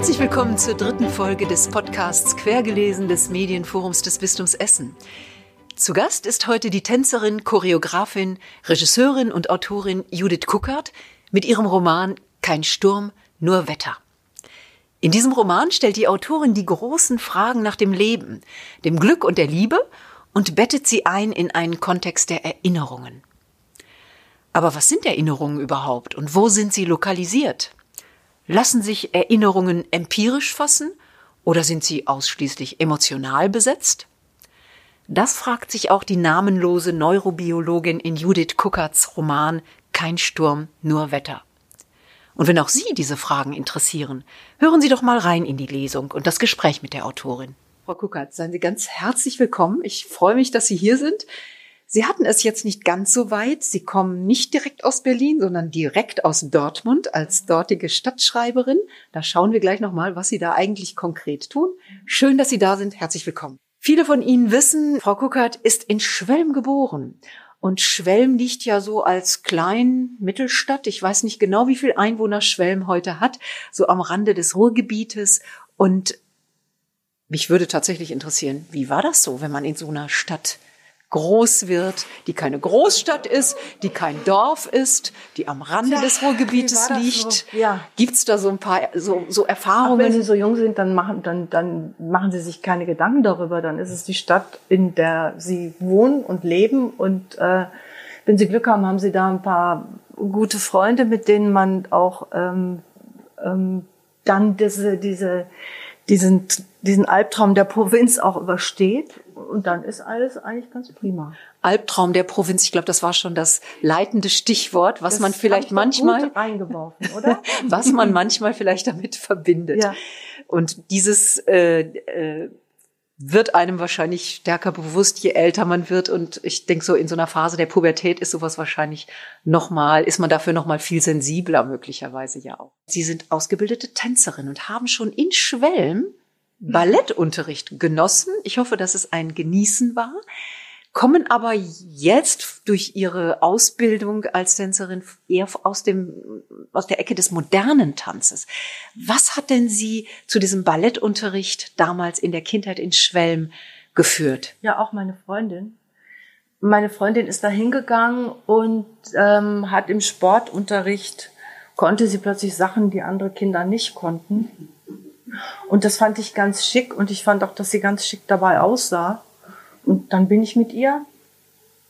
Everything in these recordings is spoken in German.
Herzlich willkommen zur dritten Folge des Podcasts Quergelesen des Medienforums des Bistums Essen. Zu Gast ist heute die Tänzerin, Choreografin, Regisseurin und Autorin Judith Kuckert mit ihrem Roman Kein Sturm, nur Wetter. In diesem Roman stellt die Autorin die großen Fragen nach dem Leben, dem Glück und der Liebe und bettet sie ein in einen Kontext der Erinnerungen. Aber was sind Erinnerungen überhaupt und wo sind sie lokalisiert? Lassen sich Erinnerungen empirisch fassen oder sind sie ausschließlich emotional besetzt? Das fragt sich auch die namenlose Neurobiologin in Judith Kuckerts Roman Kein Sturm, nur Wetter. Und wenn auch Sie diese Fragen interessieren, hören Sie doch mal rein in die Lesung und das Gespräch mit der Autorin. Frau Kuckert, seien Sie ganz herzlich willkommen. Ich freue mich, dass Sie hier sind. Sie hatten es jetzt nicht ganz so weit. Sie kommen nicht direkt aus Berlin, sondern direkt aus Dortmund als dortige Stadtschreiberin. Da schauen wir gleich nochmal, was Sie da eigentlich konkret tun. Schön, dass Sie da sind. Herzlich willkommen. Viele von Ihnen wissen, Frau Kuckert ist in Schwelm geboren. Und Schwelm liegt ja so als klein Mittelstadt. Ich weiß nicht genau, wie viel Einwohner Schwelm heute hat, so am Rande des Ruhrgebietes. Und mich würde tatsächlich interessieren, wie war das so, wenn man in so einer Stadt groß wird, die keine Großstadt ist, die kein Dorf ist, die am Rande Tja, des Ruhrgebietes liegt. So? Ja. Gibt's da so ein paar so, so Erfahrungen? Ach, wenn Sie so jung sind, dann machen, dann, dann machen Sie sich keine Gedanken darüber. Dann ist es die Stadt, in der Sie wohnen und leben. Und äh, wenn Sie Glück haben, haben Sie da ein paar gute Freunde, mit denen man auch ähm, ähm, dann diese, diese, diesen, diesen Albtraum der Provinz auch übersteht und dann ist alles eigentlich ganz prima. Albtraum der Provinz, ich glaube, das war schon das leitende Stichwort, was das man vielleicht manchmal reingeworfen, oder? was man manchmal vielleicht damit verbindet. Ja. Und dieses äh, äh, wird einem wahrscheinlich stärker bewusst, je älter man wird. Und ich denke, so in so einer Phase der Pubertät ist sowas wahrscheinlich nochmal, ist man dafür nochmal viel sensibler möglicherweise ja auch. Sie sind ausgebildete Tänzerin und haben schon in Schwelm Ballettunterricht genossen. Ich hoffe, dass es ein Genießen war. Kommen aber jetzt durch ihre Ausbildung als Tänzerin eher aus dem, aus der Ecke des modernen Tanzes. Was hat denn Sie zu diesem Ballettunterricht damals in der Kindheit in Schwelm geführt? Ja, auch meine Freundin. Meine Freundin ist da hingegangen und ähm, hat im Sportunterricht konnte sie plötzlich Sachen, die andere Kinder nicht konnten. Und das fand ich ganz schick und ich fand auch, dass sie ganz schick dabei aussah. Und dann bin ich mit ihr,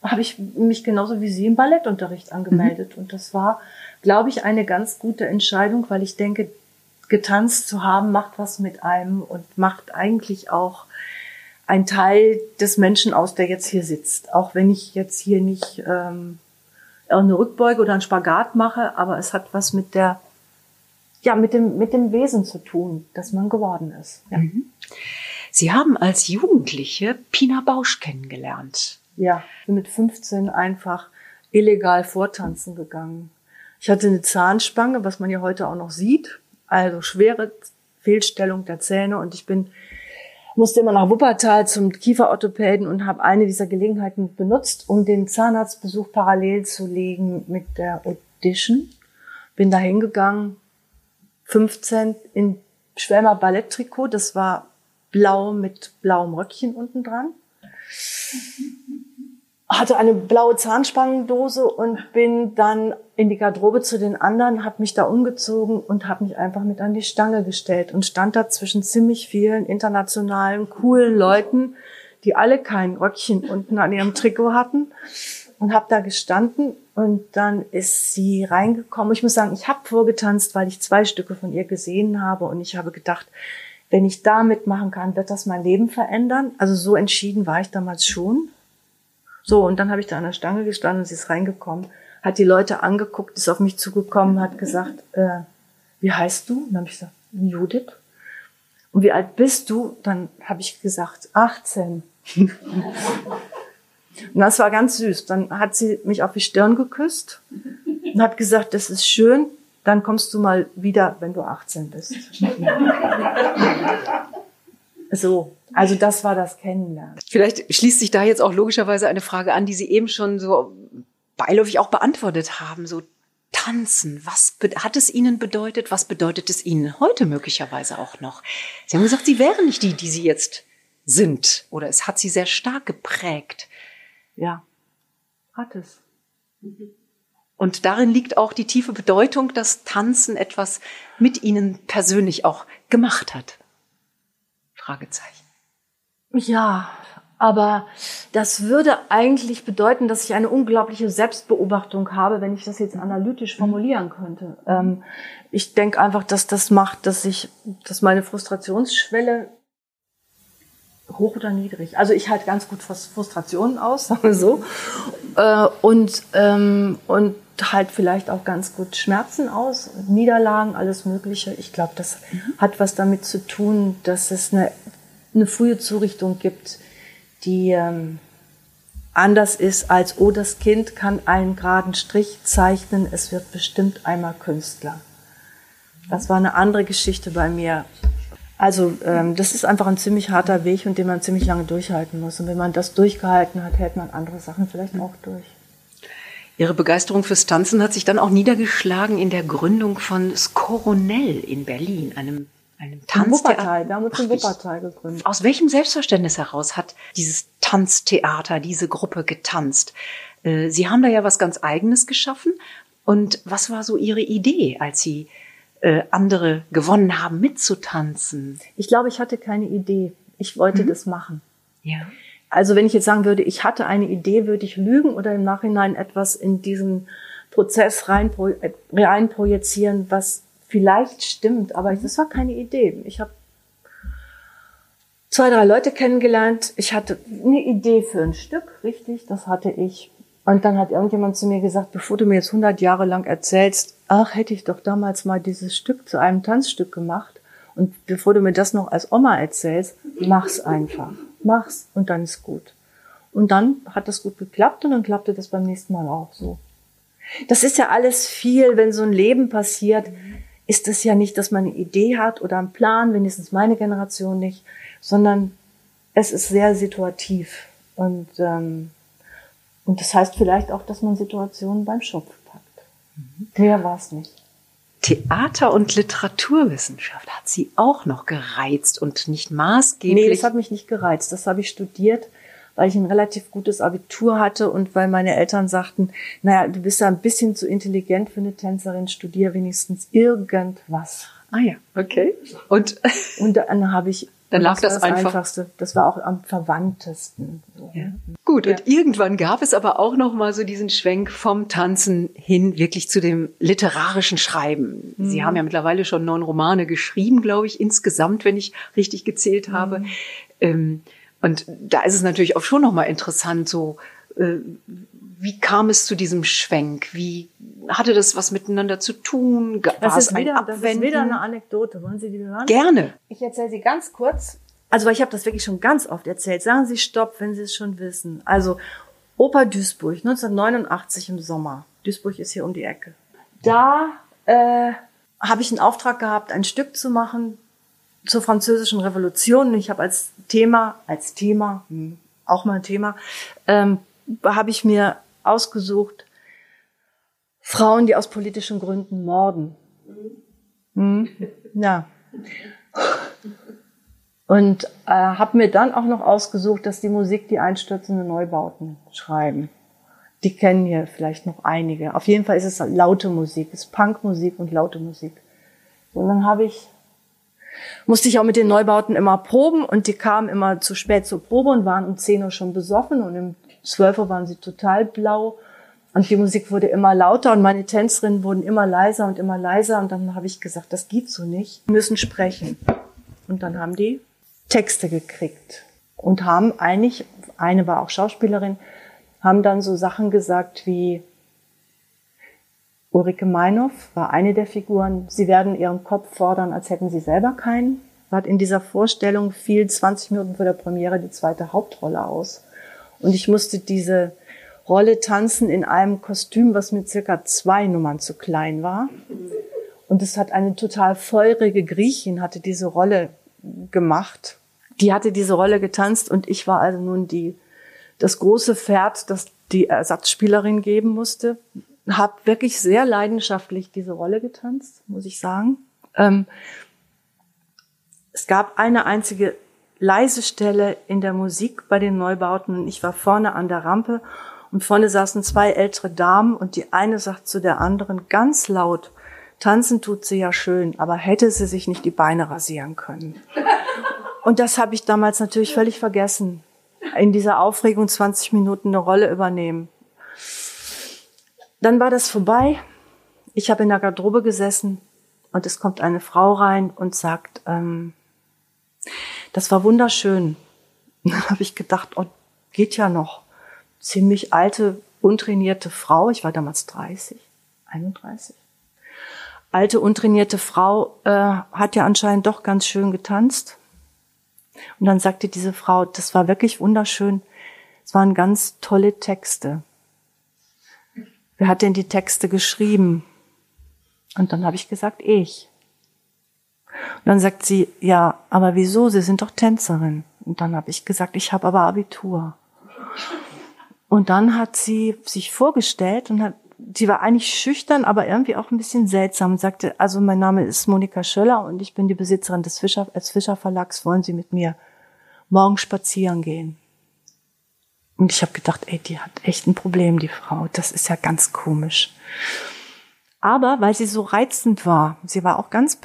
habe ich mich genauso wie sie im Ballettunterricht angemeldet. Mhm. Und das war, glaube ich, eine ganz gute Entscheidung, weil ich denke, getanzt zu haben macht was mit einem und macht eigentlich auch ein Teil des Menschen aus, der jetzt hier sitzt. Auch wenn ich jetzt hier nicht ähm, eine Rückbeuge oder einen Spagat mache, aber es hat was mit der ja, mit dem, mit dem Wesen zu tun, das man geworden ist. Ja. Mhm. Sie haben als Jugendliche Pina Bausch kennengelernt. Ja, bin mit 15 einfach illegal vortanzen gegangen. Ich hatte eine Zahnspange, was man ja heute auch noch sieht, also schwere Fehlstellung der Zähne und ich bin musste immer nach Wuppertal zum Kieferorthopäden und habe eine dieser Gelegenheiten benutzt, um den Zahnarztbesuch parallel zu legen mit der Audition. Bin da hingegangen, 15 in Schwärmer Balletttrikot. Das war blau mit blauem Röckchen unten dran. Hatte eine blaue Zahnspangendose und bin dann in die Garderobe zu den anderen, habe mich da umgezogen und habe mich einfach mit an die Stange gestellt und stand da zwischen ziemlich vielen internationalen, coolen Leuten, die alle kein Röckchen unten an ihrem Trikot hatten und habe da gestanden und dann ist sie reingekommen. Ich muss sagen, ich habe vorgetanzt, weil ich zwei Stücke von ihr gesehen habe und ich habe gedacht, wenn ich da mitmachen kann, wird das mein Leben verändern. Also so entschieden war ich damals schon. So, und dann habe ich da an der Stange gestanden und sie ist reingekommen, hat die Leute angeguckt, ist auf mich zugekommen, hat gesagt, äh, wie heißt du? Und dann habe ich gesagt, Judith. Und wie alt bist du? Dann habe ich gesagt, 18. Und das war ganz süß. Dann hat sie mich auf die Stirn geküsst und hat gesagt, das ist schön, dann kommst du mal wieder, wenn du 18 bist. so, also das war das Kennenlernen. Vielleicht schließt sich da jetzt auch logischerweise eine Frage an, die Sie eben schon so beiläufig auch beantwortet haben. So Tanzen, was hat es Ihnen bedeutet? Was bedeutet es Ihnen heute möglicherweise auch noch? Sie haben gesagt, Sie wären nicht die, die Sie jetzt sind. Oder es hat Sie sehr stark geprägt. Ja, hat es. Und darin liegt auch die tiefe Bedeutung, dass Tanzen etwas mit Ihnen persönlich auch gemacht hat. Fragezeichen. Ja, aber das würde eigentlich bedeuten, dass ich eine unglaubliche Selbstbeobachtung habe, wenn ich das jetzt analytisch formulieren könnte. Ähm, ich denke einfach, dass das macht, dass ich, dass meine Frustrationsschwelle hoch oder niedrig. Also ich halte ganz gut Frustrationen aus, sagen wir so, äh, und ähm, und halt vielleicht auch ganz gut Schmerzen aus, Niederlagen, alles Mögliche. Ich glaube, das hat was damit zu tun, dass es eine, eine frühe Zurichtung gibt die ähm, anders ist als, oh, das Kind kann einen geraden Strich zeichnen, es wird bestimmt einmal Künstler. Das war eine andere Geschichte bei mir. Also ähm, das ist einfach ein ziemlich harter Weg und den man ziemlich lange durchhalten muss. Und wenn man das durchgehalten hat, hält man andere Sachen vielleicht auch durch. Ihre Begeisterung fürs Tanzen hat sich dann auch niedergeschlagen in der Gründung von Skoronell in Berlin, einem einem Tanztheater. Wir haben uns in Wuppertal gegründet. Aus welchem Selbstverständnis heraus hat dieses Tanztheater, diese Gruppe getanzt? Äh, Sie haben da ja was ganz Eigenes geschaffen. Und was war so Ihre Idee, als Sie äh, andere gewonnen haben, mitzutanzen? Ich glaube, ich hatte keine Idee. Ich wollte mhm. das machen. Ja. Also wenn ich jetzt sagen würde, ich hatte eine Idee, würde ich lügen oder im Nachhinein etwas in diesen Prozess rein, äh, rein projizieren, was vielleicht stimmt, aber das war keine Idee. Ich habe zwei, drei Leute kennengelernt. Ich hatte eine Idee für ein Stück, richtig, das hatte ich. Und dann hat irgendjemand zu mir gesagt, bevor du mir jetzt 100 Jahre lang erzählst, ach, hätte ich doch damals mal dieses Stück zu einem Tanzstück gemacht. Und bevor du mir das noch als Oma erzählst, mach's einfach. Mach's und dann ist gut. Und dann hat das gut geklappt und dann klappte das beim nächsten Mal auch so. Das ist ja alles viel, wenn so ein Leben passiert ist es ja nicht, dass man eine Idee hat oder einen Plan, wenigstens meine Generation nicht, sondern es ist sehr situativ. Und, ähm, und das heißt vielleicht auch, dass man Situationen beim Schopf packt. Mhm. Der war es nicht. Theater- und Literaturwissenschaft hat sie auch noch gereizt und nicht maßgeblich. Nee, das hat mich nicht gereizt. Das habe ich studiert weil ich ein relativ gutes Abitur hatte und weil meine Eltern sagten, naja, du bist ja ein bisschen zu intelligent für eine Tänzerin, studier wenigstens irgendwas. Ah ja, okay. Und, und dann habe ich dann lag das, das, einfach. Einfachste. Das war auch am verwandtesten. Ja. Gut, ja. und irgendwann gab es aber auch noch mal so diesen Schwenk vom Tanzen hin wirklich zu dem literarischen Schreiben. Mhm. Sie haben ja mittlerweile schon neun Romane geschrieben, glaube ich, insgesamt, wenn ich richtig gezählt habe. Mhm. Ähm, und da ist es natürlich auch schon nochmal interessant, so, äh, wie kam es zu diesem Schwenk? Wie hatte das was miteinander zu tun? War das, ist wieder, das ist wieder eine Anekdote. Wollen Sie die hören? Gerne. Ich erzähle sie ganz kurz. Also, weil ich habe das wirklich schon ganz oft erzählt. Sagen Sie Stopp, wenn Sie es schon wissen. Also, Oper Duisburg, 1989 im Sommer. Duisburg ist hier um die Ecke. Da äh, habe ich einen Auftrag gehabt, ein Stück zu machen zur französischen Revolution. Ich habe als Thema, als Thema, hm, auch mal ein Thema, ähm, habe ich mir ausgesucht, Frauen, die aus politischen Gründen morden. Hm? Ja. Und äh, habe mir dann auch noch ausgesucht, dass die Musik die einstürzende Neubauten schreiben. Die kennen hier vielleicht noch einige. Auf jeden Fall ist es laute Musik, es ist Punkmusik und laute Musik. Und dann habe ich musste ich auch mit den Neubauten immer proben und die kamen immer zu spät zur Probe und waren um 10 Uhr schon besoffen und um 12 Uhr waren sie total blau und die Musik wurde immer lauter und meine Tänzerinnen wurden immer leiser und immer leiser und dann habe ich gesagt, das geht so nicht, wir müssen sprechen. Und dann haben die Texte gekriegt und haben eigentlich, eine war auch Schauspielerin, haben dann so Sachen gesagt wie, Ulrike Meinhoff war eine der Figuren. Sie werden ihren Kopf fordern, als hätten sie selber keinen. Hat in dieser Vorstellung fiel 20 Minuten vor der Premiere die zweite Hauptrolle aus. Und ich musste diese Rolle tanzen in einem Kostüm, was mir circa zwei Nummern zu klein war. Und es hat eine total feurige Griechin, hatte diese Rolle gemacht. Die hatte diese Rolle getanzt und ich war also nun die, das große Pferd, das die Ersatzspielerin geben musste habe wirklich sehr leidenschaftlich diese Rolle getanzt, muss ich sagen. Ähm, es gab eine einzige leise Stelle in der Musik bei den Neubauten und ich war vorne an der Rampe und vorne saßen zwei ältere Damen und die eine sagt zu der anderen ganz laut, tanzen tut sie ja schön, aber hätte sie sich nicht die Beine rasieren können. Und das habe ich damals natürlich völlig vergessen. In dieser Aufregung 20 Minuten eine Rolle übernehmen. Dann war das vorbei. Ich habe in der Garderobe gesessen und es kommt eine Frau rein und sagt, ähm, das war wunderschön. Und dann habe ich gedacht, oh, geht ja noch. Ziemlich alte, untrainierte Frau. Ich war damals 30, 31. Alte, untrainierte Frau äh, hat ja anscheinend doch ganz schön getanzt. Und dann sagte diese Frau, das war wirklich wunderschön. Es waren ganz tolle Texte. Wer hat denn die Texte geschrieben? Und dann habe ich gesagt, ich. Und dann sagt sie, ja, aber wieso? Sie sind doch Tänzerin. Und dann habe ich gesagt, ich habe aber Abitur. Und dann hat sie sich vorgestellt und hat, sie war eigentlich schüchtern, aber irgendwie auch ein bisschen seltsam und sagte, also mein Name ist Monika Schöller und ich bin die Besitzerin des Fischer, als Fischer Verlags. Wollen Sie mit mir morgen spazieren gehen? Und ich habe gedacht, ey, die hat echt ein Problem, die Frau. Das ist ja ganz komisch. Aber weil sie so reizend war, sie war auch ganz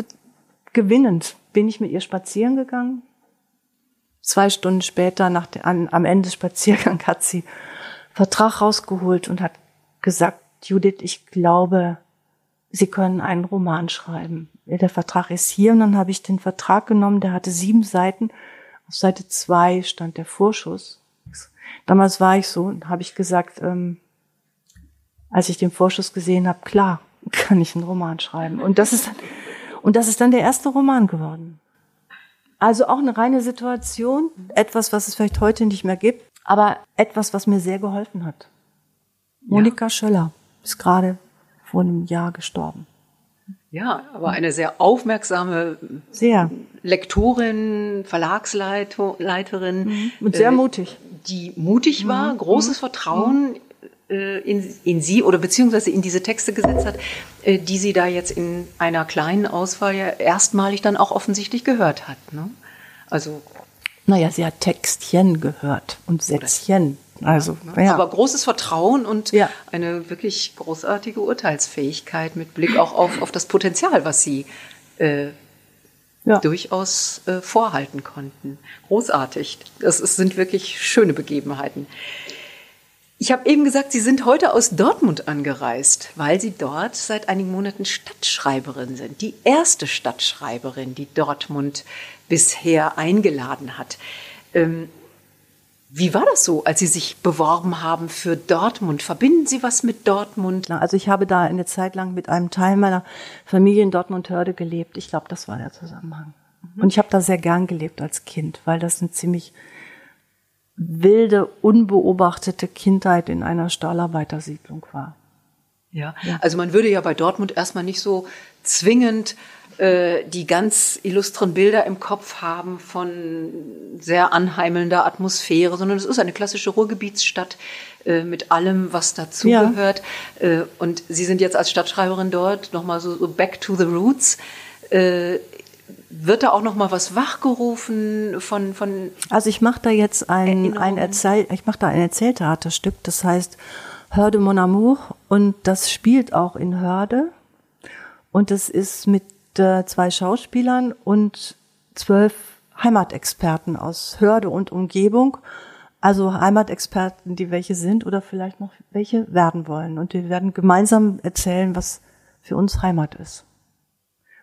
gewinnend bin ich mit ihr spazieren gegangen. Zwei Stunden später, nach der, an, am Ende des Spaziergangs, hat sie Vertrag rausgeholt und hat gesagt, Judith, ich glaube, Sie können einen Roman schreiben. Der Vertrag ist hier und dann habe ich den Vertrag genommen, der hatte sieben Seiten. Auf Seite zwei stand der Vorschuss. Damals war ich so und habe ich gesagt, ähm, als ich den Vorschuss gesehen habe, klar, kann ich einen Roman schreiben. Und das ist und das ist dann der erste Roman geworden. Also auch eine reine Situation, etwas, was es vielleicht heute nicht mehr gibt, aber etwas, was mir sehr geholfen hat. Monika ja. Schöller ist gerade vor einem Jahr gestorben. Ja, aber eine sehr aufmerksame sehr. Lektorin, Verlagsleiterin. Mhm. Und sehr äh, mutig. Die mutig war, mhm. großes Vertrauen mhm äh, in, in sie oder beziehungsweise in diese Texte gesetzt hat, äh, die sie da jetzt in einer kleinen Auswahl ja erstmalig dann auch offensichtlich gehört hat. Ne? Also naja, sie hat Textchen gehört und Sätzchen. Also, ne? ja. Aber großes Vertrauen und ja. eine wirklich großartige Urteilsfähigkeit mit Blick auch auf, auf das Potenzial, was sie äh, ja. durchaus äh, vorhalten konnten. Großartig. Das, das sind wirklich schöne Begebenheiten. Ich habe eben gesagt, Sie sind heute aus Dortmund angereist, weil Sie dort seit einigen Monaten Stadtschreiberin sind. Die erste Stadtschreiberin, die Dortmund bisher eingeladen hat. Ähm, wie war das so, als Sie sich beworben haben für Dortmund? Verbinden Sie was mit Dortmund? Also ich habe da eine Zeit lang mit einem Teil meiner Familie in Dortmund-Hörde gelebt. Ich glaube, das war der Zusammenhang. Mhm. Und ich habe da sehr gern gelebt als Kind, weil das ein ziemlich wilde, unbeobachtete Kindheit in einer Stahlarbeitersiedlung war. Ja, also man würde ja bei Dortmund erstmal nicht so zwingend äh, die ganz illustren Bilder im Kopf haben von sehr anheimelnder Atmosphäre, sondern es ist eine klassische Ruhrgebietsstadt äh, mit allem, was dazugehört. Ja. Äh, und Sie sind jetzt als Stadtschreiberin dort nochmal so, so back to the roots. Äh, wird da auch noch mal was wachgerufen von von Also ich mache da jetzt ein ein Erzähl ich mache da ein Erzähltheaterstück, das heißt Hörde Mon Amour und das spielt auch in Hörde und es ist mit äh, zwei Schauspielern und zwölf Heimatexperten aus Hörde und Umgebung. Also Heimatexperten, die welche sind oder vielleicht noch welche werden wollen. Und wir werden gemeinsam erzählen, was für uns Heimat ist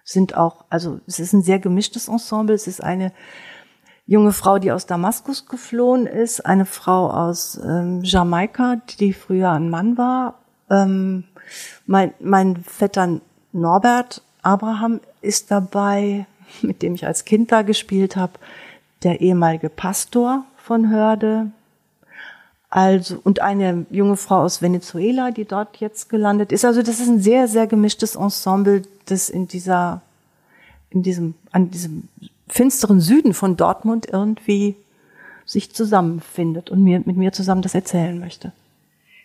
sind auch, also es ist ein sehr gemischtes Ensemble. Es ist eine junge Frau, die aus Damaskus geflohen ist, eine Frau aus ähm, Jamaika, die früher ein Mann war. Ähm, mein, mein Vetter Norbert Abraham ist dabei, mit dem ich als Kind da gespielt habe, der ehemalige Pastor von Hörde. Also, und eine junge Frau aus Venezuela, die dort jetzt gelandet ist. Also, das ist ein sehr, sehr gemischtes Ensemble, das in dieser, in diesem, an diesem finsteren Süden von Dortmund irgendwie sich zusammenfindet und mir, mit mir zusammen das erzählen möchte.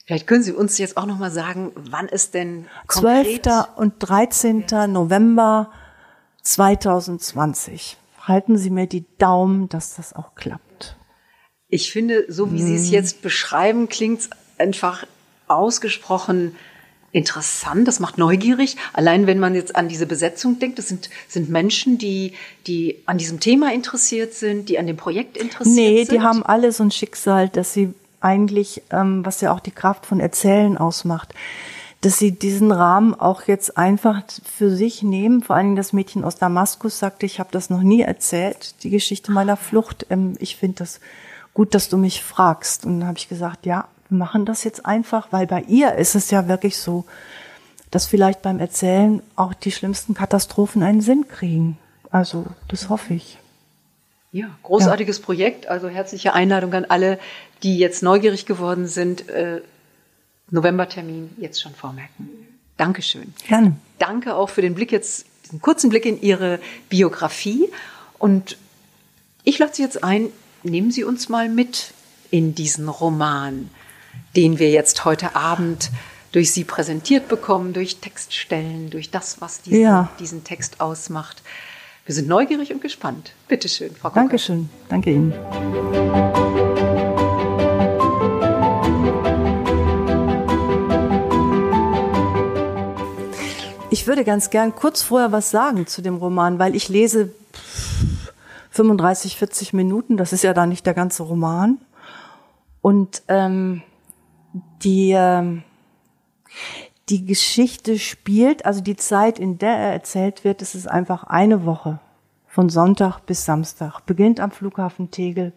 Vielleicht können Sie uns jetzt auch noch mal sagen, wann es denn konkret 12. und 13. Ja. November 2020. Halten Sie mir die Daumen, dass das auch klappt. Ich finde, so wie hm. Sie es mhm. jetzt beschreiben, klingt es einfach ausgesprochen interessant, das macht neugierig. Allein wenn man jetzt an diese Besetzung denkt, das sind, sind Menschen, die, die an diesem Thema interessiert sind, die an dem Projekt interessiert nee, sind. Nee, die haben alle so ein Schicksal, dass sie eigentlich, ähm, was ja auch die Kraft von Erzählen ausmacht, dass sie diesen Rahmen auch jetzt einfach für sich nehmen. Vor allen Dingen das Mädchen aus Damaskus sagte, ich habe das noch nie erzählt, die Geschichte meiner Flucht. Ähm, ich finde das gut, dass du mich fragst. Und dann habe ich gesagt, ja, wir machen das jetzt einfach, weil bei ihr ist es ja wirklich so, dass vielleicht beim Erzählen auch die schlimmsten Katastrophen einen Sinn kriegen. Also, das hoffe ich. Ja, großartiges ja. Projekt. Also herzliche Einladung an alle, die jetzt neugierig geworden sind. Äh, Novembertermin jetzt schon vormerken. Dankeschön. Gerne. Danke auch für den Blick jetzt, diesen kurzen Blick in Ihre Biografie. Und ich lade Sie jetzt ein, nehmen Sie uns mal mit in diesen Roman den wir jetzt heute Abend durch Sie präsentiert bekommen, durch Textstellen, durch das, was diesen, ja. diesen Text ausmacht. Wir sind neugierig und gespannt. Bitte schön, Frau Kocher. Dankeschön. Danke Ihnen. Ich würde ganz gern kurz vorher was sagen zu dem Roman, weil ich lese 35, 40 Minuten. Das ist ja da nicht der ganze Roman. Und ähm, die, ähm, die Geschichte spielt, also die Zeit, in der er erzählt wird, es ist einfach eine Woche von Sonntag bis Samstag, beginnt am Flughafen Tegel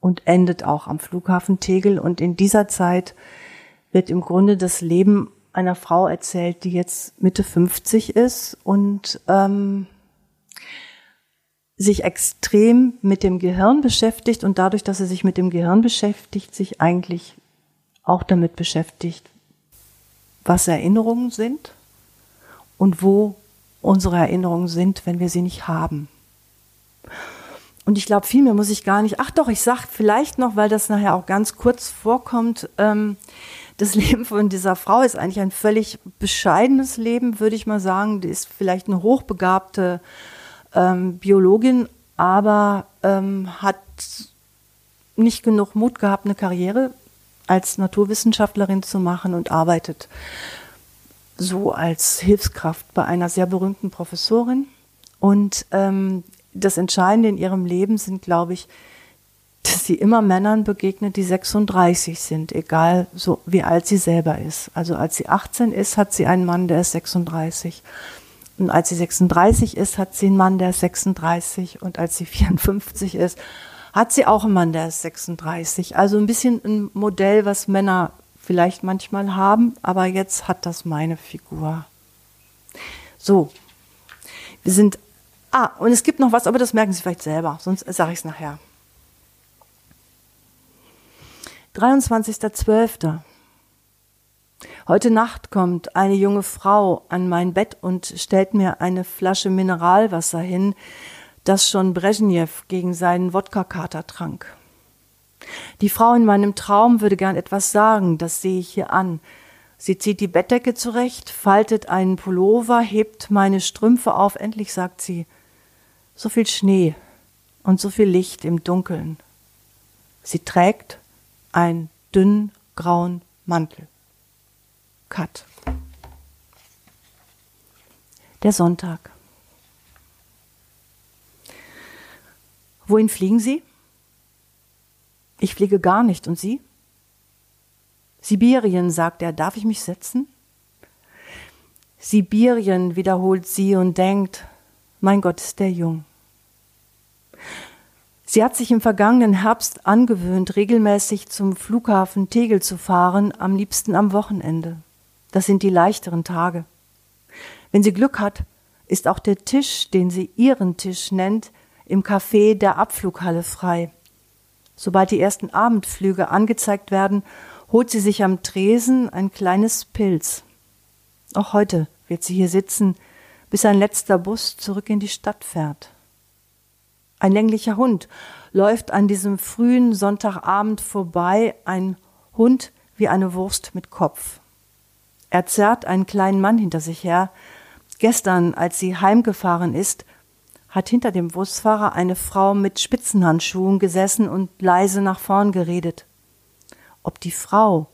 und endet auch am Flughafen Tegel. Und in dieser Zeit wird im Grunde das Leben einer Frau erzählt, die jetzt Mitte 50 ist und ähm, sich extrem mit dem Gehirn beschäftigt und dadurch, dass er sich mit dem Gehirn beschäftigt, sich eigentlich auch damit beschäftigt, was Erinnerungen sind und wo unsere Erinnerungen sind, wenn wir sie nicht haben. Und ich glaube, viel mehr muss ich gar nicht. Ach doch, ich sag vielleicht noch, weil das nachher auch ganz kurz vorkommt. Ähm, das Leben von dieser Frau ist eigentlich ein völlig bescheidenes Leben, würde ich mal sagen. Die ist vielleicht eine hochbegabte ähm, Biologin, aber ähm, hat nicht genug Mut gehabt, eine Karriere als Naturwissenschaftlerin zu machen und arbeitet so als Hilfskraft bei einer sehr berühmten Professorin. Und ähm, das Entscheidende in ihrem Leben sind, glaube ich, dass sie immer Männern begegnet, die 36 sind, egal so wie alt sie selber ist. Also als sie 18 ist, hat sie einen Mann, der ist 36. Und als sie 36 ist, hat sie einen Mann, der ist 36. Und als sie 54 ist, hat sie auch einen Mann, der ist 36. Also ein bisschen ein Modell, was Männer vielleicht manchmal haben, aber jetzt hat das meine Figur. So, wir sind. Ah, und es gibt noch was, aber das merken Sie vielleicht selber, sonst sage ich es nachher. 23.12. Heute Nacht kommt eine junge Frau an mein Bett und stellt mir eine Flasche Mineralwasser hin, das schon Brezhnev gegen seinen Wodka-Kater trank. Die Frau in meinem Traum würde gern etwas sagen, das sehe ich hier an. Sie zieht die Bettdecke zurecht, faltet einen Pullover, hebt meine Strümpfe auf, endlich sagt sie, so viel Schnee und so viel Licht im Dunkeln. Sie trägt einen dünnen grauen Mantel. Cut. Der Sonntag. Wohin fliegen Sie? Ich fliege gar nicht. Und Sie? Sibirien, sagt er. Darf ich mich setzen? Sibirien, wiederholt sie und denkt, mein Gott, ist der jung. Sie hat sich im vergangenen Herbst angewöhnt, regelmäßig zum Flughafen Tegel zu fahren, am liebsten am Wochenende. Das sind die leichteren Tage. Wenn sie Glück hat, ist auch der Tisch, den sie ihren Tisch nennt, im Café der Abflughalle frei. Sobald die ersten Abendflüge angezeigt werden, holt sie sich am Tresen ein kleines Pilz. Auch heute wird sie hier sitzen, bis ein letzter Bus zurück in die Stadt fährt. Ein länglicher Hund läuft an diesem frühen Sonntagabend vorbei, ein Hund wie eine Wurst mit Kopf. Er zerrt einen kleinen Mann hinter sich her. Gestern, als sie heimgefahren ist, hat hinter dem Busfahrer eine Frau mit Spitzenhandschuhen gesessen und leise nach vorn geredet. Ob die Frau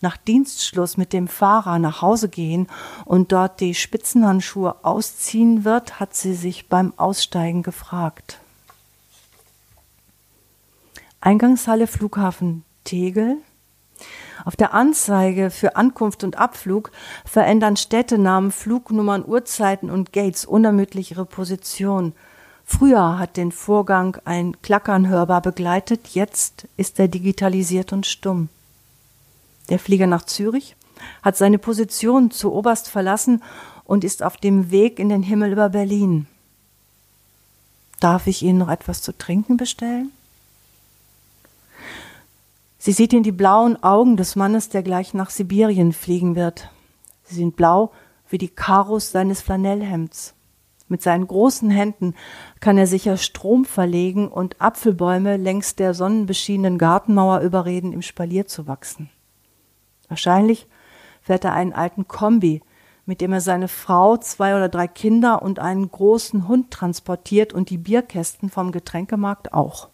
nach Dienstschluss mit dem Fahrer nach Hause gehen und dort die Spitzenhandschuhe ausziehen wird, hat sie sich beim Aussteigen gefragt. Eingangshalle Flughafen Tegel. Auf der Anzeige für Ankunft und Abflug verändern Städtenamen, Flugnummern, Uhrzeiten und Gates unermüdlich ihre Position. Früher hat den Vorgang ein Klackern hörbar begleitet, jetzt ist er digitalisiert und stumm. Der Flieger nach Zürich hat seine Position zu Oberst verlassen und ist auf dem Weg in den Himmel über Berlin. Darf ich Ihnen noch etwas zu trinken bestellen? Sie sieht in die blauen Augen des Mannes, der gleich nach Sibirien fliegen wird. Sie sind blau wie die Karos seines Flanellhemds. Mit seinen großen Händen kann er sicher Strom verlegen und Apfelbäume längs der sonnenbeschienenen Gartenmauer überreden, im Spalier zu wachsen. Wahrscheinlich fährt er einen alten Kombi, mit dem er seine Frau, zwei oder drei Kinder und einen großen Hund transportiert und die Bierkästen vom Getränkemarkt auch,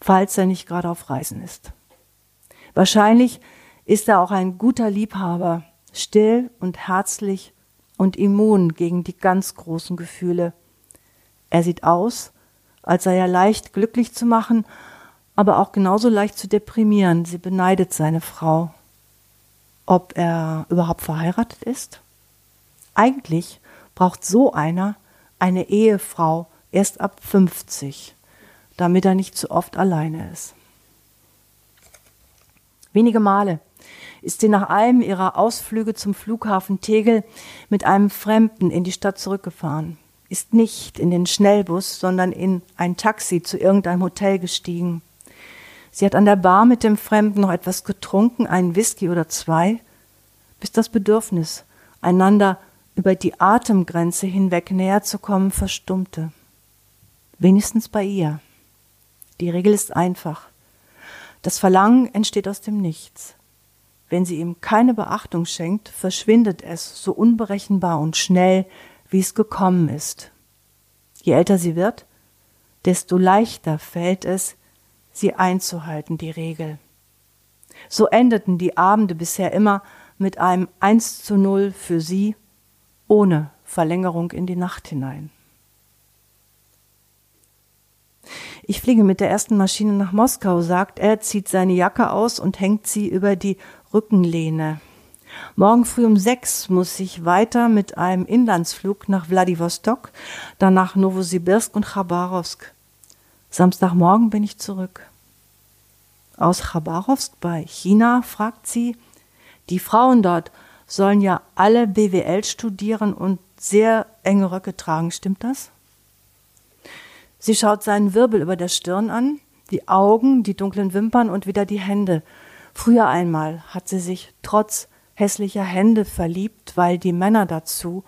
falls er nicht gerade auf Reisen ist. Wahrscheinlich ist er auch ein guter Liebhaber, still und herzlich und immun gegen die ganz großen Gefühle. Er sieht aus, als sei er leicht glücklich zu machen, aber auch genauso leicht zu deprimieren. Sie beneidet seine Frau. Ob er überhaupt verheiratet ist? Eigentlich braucht so einer eine Ehefrau erst ab 50, damit er nicht zu oft alleine ist. Wenige Male ist sie nach einem ihrer Ausflüge zum Flughafen Tegel mit einem Fremden in die Stadt zurückgefahren, ist nicht in den Schnellbus, sondern in ein Taxi zu irgendeinem Hotel gestiegen. Sie hat an der Bar mit dem Fremden noch etwas getrunken, einen Whisky oder zwei, bis das Bedürfnis, einander über die Atemgrenze hinweg näher zu kommen, verstummte. Wenigstens bei ihr. Die Regel ist einfach. Das Verlangen entsteht aus dem Nichts. Wenn sie ihm keine Beachtung schenkt, verschwindet es so unberechenbar und schnell, wie es gekommen ist. Je älter sie wird, desto leichter fällt es, sie einzuhalten, die Regel. So endeten die Abende bisher immer mit einem 1 zu 0 für sie, ohne Verlängerung in die Nacht hinein. Ich fliege mit der ersten Maschine nach Moskau, sagt er, zieht seine Jacke aus und hängt sie über die Rückenlehne. Morgen früh um sechs muss ich weiter mit einem Inlandsflug nach Wladiwostok, dann nach Novosibirsk und Chabarowsk. Samstagmorgen bin ich zurück. Aus Chabarowsk bei China, fragt sie. Die Frauen dort sollen ja alle BWL studieren und sehr enge Röcke tragen, stimmt das? Sie schaut seinen Wirbel über der Stirn an, die Augen, die dunklen Wimpern und wieder die Hände. Früher einmal hat sie sich trotz hässlicher Hände verliebt, weil die Männer dazu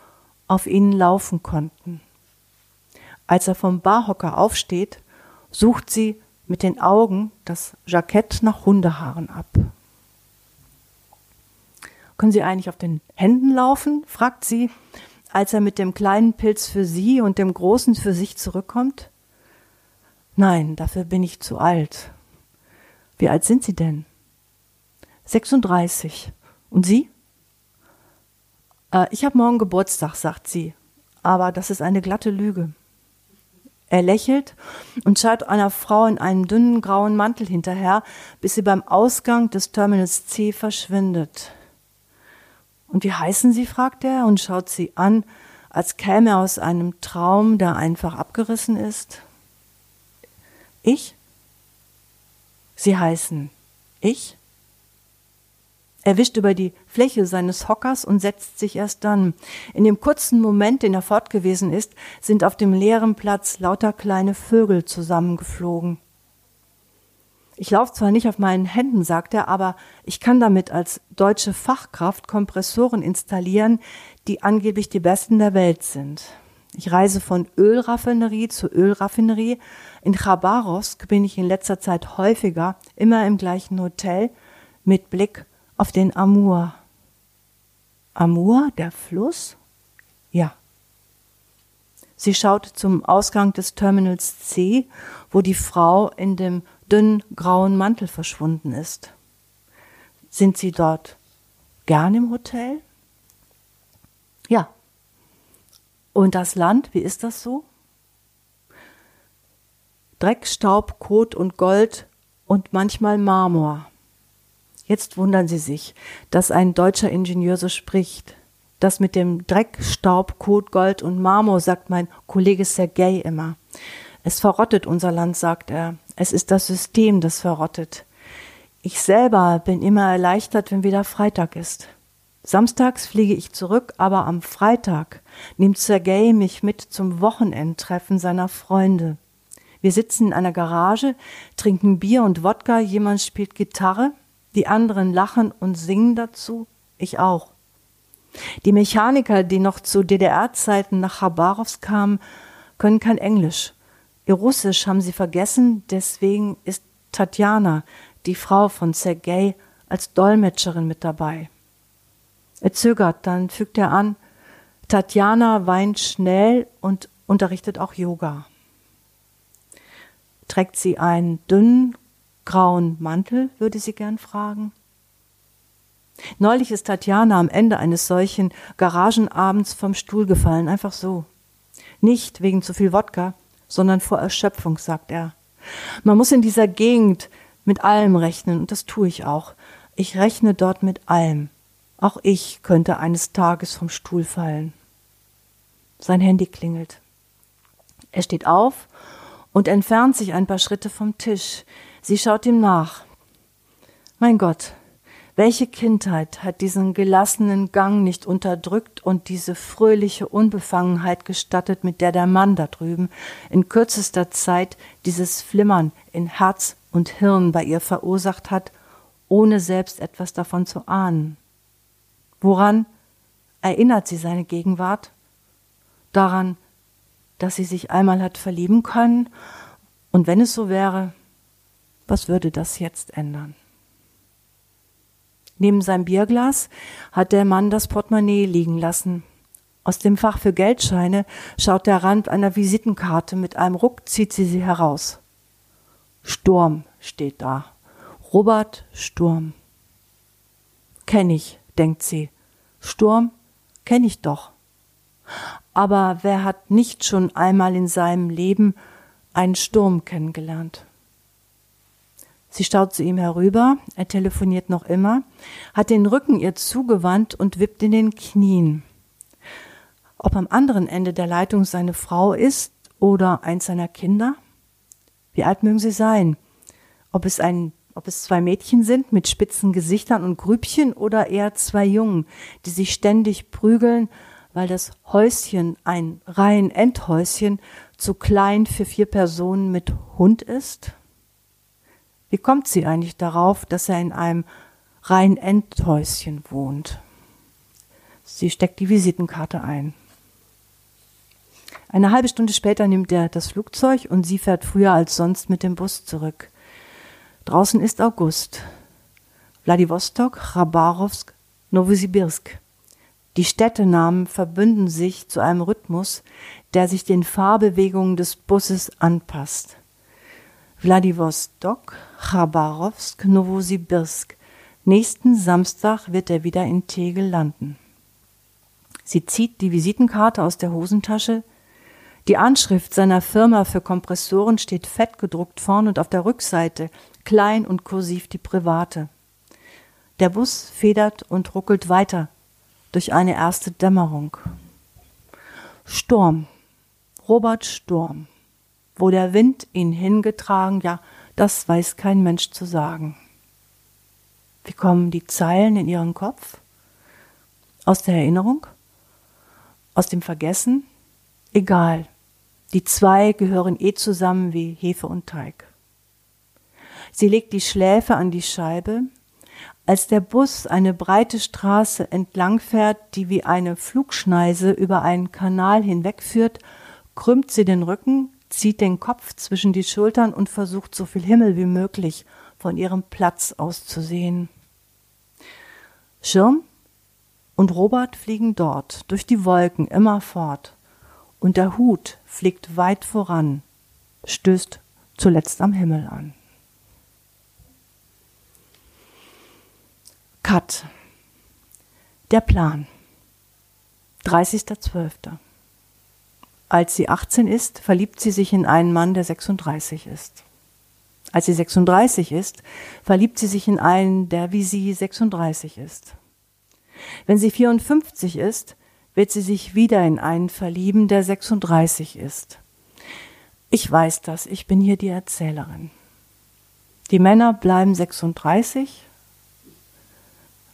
auf ihnen laufen konnten. Als er vom Barhocker aufsteht, sucht sie mit den Augen das Jackett nach Hundehaaren ab. Können Sie eigentlich auf den Händen laufen? fragt sie, als er mit dem kleinen Pilz für sie und dem großen für sich zurückkommt. Nein, dafür bin ich zu alt. Wie alt sind Sie denn? 36. Und Sie? Äh, ich habe morgen Geburtstag, sagt sie. Aber das ist eine glatte Lüge. Er lächelt und schaut einer Frau in einem dünnen grauen Mantel hinterher, bis sie beim Ausgang des Terminals C verschwindet. Und wie heißen Sie? fragt er und schaut sie an, als käme er aus einem Traum, der einfach abgerissen ist. Ich? Sie heißen ich? Er wischt über die Fläche seines Hockers und setzt sich erst dann. In dem kurzen Moment, den er fortgewesen ist, sind auf dem leeren Platz lauter kleine Vögel zusammengeflogen. Ich laufe zwar nicht auf meinen Händen, sagt er, aber ich kann damit als deutsche Fachkraft Kompressoren installieren, die angeblich die besten der Welt sind. Ich reise von Ölraffinerie zu Ölraffinerie. In Chabarowsk bin ich in letzter Zeit häufiger, immer im gleichen Hotel, mit Blick auf den Amur. Amur, der Fluss? Ja. Sie schaut zum Ausgang des Terminals C, wo die Frau in dem dünnen grauen Mantel verschwunden ist. Sind Sie dort gern im Hotel? Ja. Und das Land, wie ist das so? Dreck, Staub, Kot und Gold und manchmal Marmor. Jetzt wundern Sie sich, dass ein deutscher Ingenieur so spricht. Das mit dem Dreck, Staub, Kot, Gold und Marmor sagt mein Kollege Sergei immer. Es verrottet unser Land, sagt er. Es ist das System, das verrottet. Ich selber bin immer erleichtert, wenn wieder Freitag ist. Samstags fliege ich zurück, aber am Freitag nimmt Sergei mich mit zum Wochenendtreffen seiner Freunde. Wir sitzen in einer Garage, trinken Bier und Wodka, jemand spielt Gitarre, die anderen lachen und singen dazu, ich auch. Die Mechaniker, die noch zu DDR-Zeiten nach Chabarovsk kamen, können kein Englisch. Ihr Russisch haben sie vergessen, deswegen ist Tatjana, die Frau von Sergei, als Dolmetscherin mit dabei. Er zögert, dann fügt er an, Tatjana weint schnell und unterrichtet auch Yoga. Trägt sie einen dünnen, grauen Mantel, würde sie gern fragen. Neulich ist Tatjana am Ende eines solchen Garagenabends vom Stuhl gefallen, einfach so. Nicht wegen zu viel Wodka, sondern vor Erschöpfung, sagt er. Man muss in dieser Gegend mit allem rechnen, und das tue ich auch. Ich rechne dort mit allem. Auch ich könnte eines Tages vom Stuhl fallen. Sein Handy klingelt. Er steht auf und entfernt sich ein paar Schritte vom Tisch. Sie schaut ihm nach. Mein Gott, welche Kindheit hat diesen gelassenen Gang nicht unterdrückt und diese fröhliche Unbefangenheit gestattet, mit der der Mann da drüben in kürzester Zeit dieses Flimmern in Herz und Hirn bei ihr verursacht hat, ohne selbst etwas davon zu ahnen? Woran erinnert sie seine Gegenwart? Daran, dass sie sich einmal hat verlieben können? Und wenn es so wäre, was würde das jetzt ändern? Neben seinem Bierglas hat der Mann das Portemonnaie liegen lassen. Aus dem Fach für Geldscheine schaut der Rand einer Visitenkarte. Mit einem Ruck zieht sie sie heraus. Sturm steht da. Robert Sturm. Kenn ich, denkt sie. Sturm kenn ich doch. Aber wer hat nicht schon einmal in seinem Leben einen Sturm kennengelernt? Sie schaut zu ihm herüber, er telefoniert noch immer, hat den Rücken ihr zugewandt und wippt in den Knien. Ob am anderen Ende der Leitung seine Frau ist oder eins seiner Kinder? Wie alt mögen sie sein? Ob es ein ob es zwei Mädchen sind mit spitzen Gesichtern und Grübchen oder eher zwei Jungen, die sich ständig prügeln, weil das Häuschen, ein rein Endhäuschen, zu klein für vier Personen mit Hund ist? Wie kommt sie eigentlich darauf, dass er in einem rein Endhäuschen wohnt? Sie steckt die Visitenkarte ein. Eine halbe Stunde später nimmt er das Flugzeug und sie fährt früher als sonst mit dem Bus zurück. Draußen ist August. Wladiwostok, Chabarovsk, Novosibirsk. Die Städtenamen verbünden sich zu einem Rhythmus, der sich den Fahrbewegungen des Busses anpasst. Wladiwostok, Chabarovsk, Novosibirsk. Nächsten Samstag wird er wieder in Tegel landen. Sie zieht die Visitenkarte aus der Hosentasche, die Anschrift seiner Firma für Kompressoren steht fett gedruckt vorn und auf der Rückseite, klein und kursiv die private. Der Bus federt und ruckelt weiter durch eine erste Dämmerung. Sturm. Robert Sturm. Wo der Wind ihn hingetragen, ja, das weiß kein Mensch zu sagen. Wie kommen die Zeilen in ihren Kopf? Aus der Erinnerung? Aus dem Vergessen? Egal. Die zwei gehören eh zusammen wie Hefe und Teig. Sie legt die Schläfe an die Scheibe. Als der Bus eine breite Straße entlangfährt, die wie eine Flugschneise über einen Kanal hinwegführt, krümmt sie den Rücken, zieht den Kopf zwischen die Schultern und versucht so viel Himmel wie möglich von ihrem Platz aus zu sehen. Schirm und Robert fliegen dort, durch die Wolken, immer fort. Und der Hut fliegt weit voran, stößt zuletzt am Himmel an. Cut. Der Plan. 30.12. Als sie 18 ist, verliebt sie sich in einen Mann, der 36 ist. Als sie 36 ist, verliebt sie sich in einen, der wie sie 36 ist. Wenn sie 54 ist, wird sie sich wieder in einen verlieben, der 36 ist. Ich weiß das, ich bin hier die Erzählerin. Die Männer bleiben 36.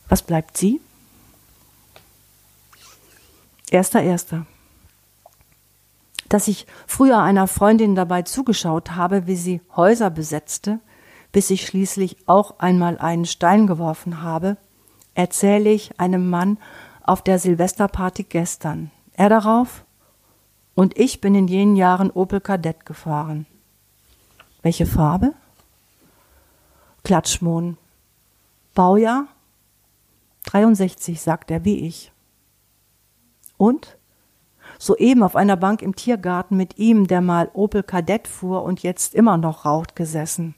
Was bleibt sie? Erster, erster. Dass ich früher einer Freundin dabei zugeschaut habe, wie sie Häuser besetzte, bis ich schließlich auch einmal einen Stein geworfen habe, erzähle ich einem Mann auf der Silvesterparty gestern. Er darauf? Und ich bin in jenen Jahren Opel Kadett gefahren. Welche Farbe? Klatschmohn. Baujahr? 63, sagt er, wie ich. Und? Soeben auf einer Bank im Tiergarten mit ihm, der mal Opel Kadett fuhr und jetzt immer noch raucht, gesessen.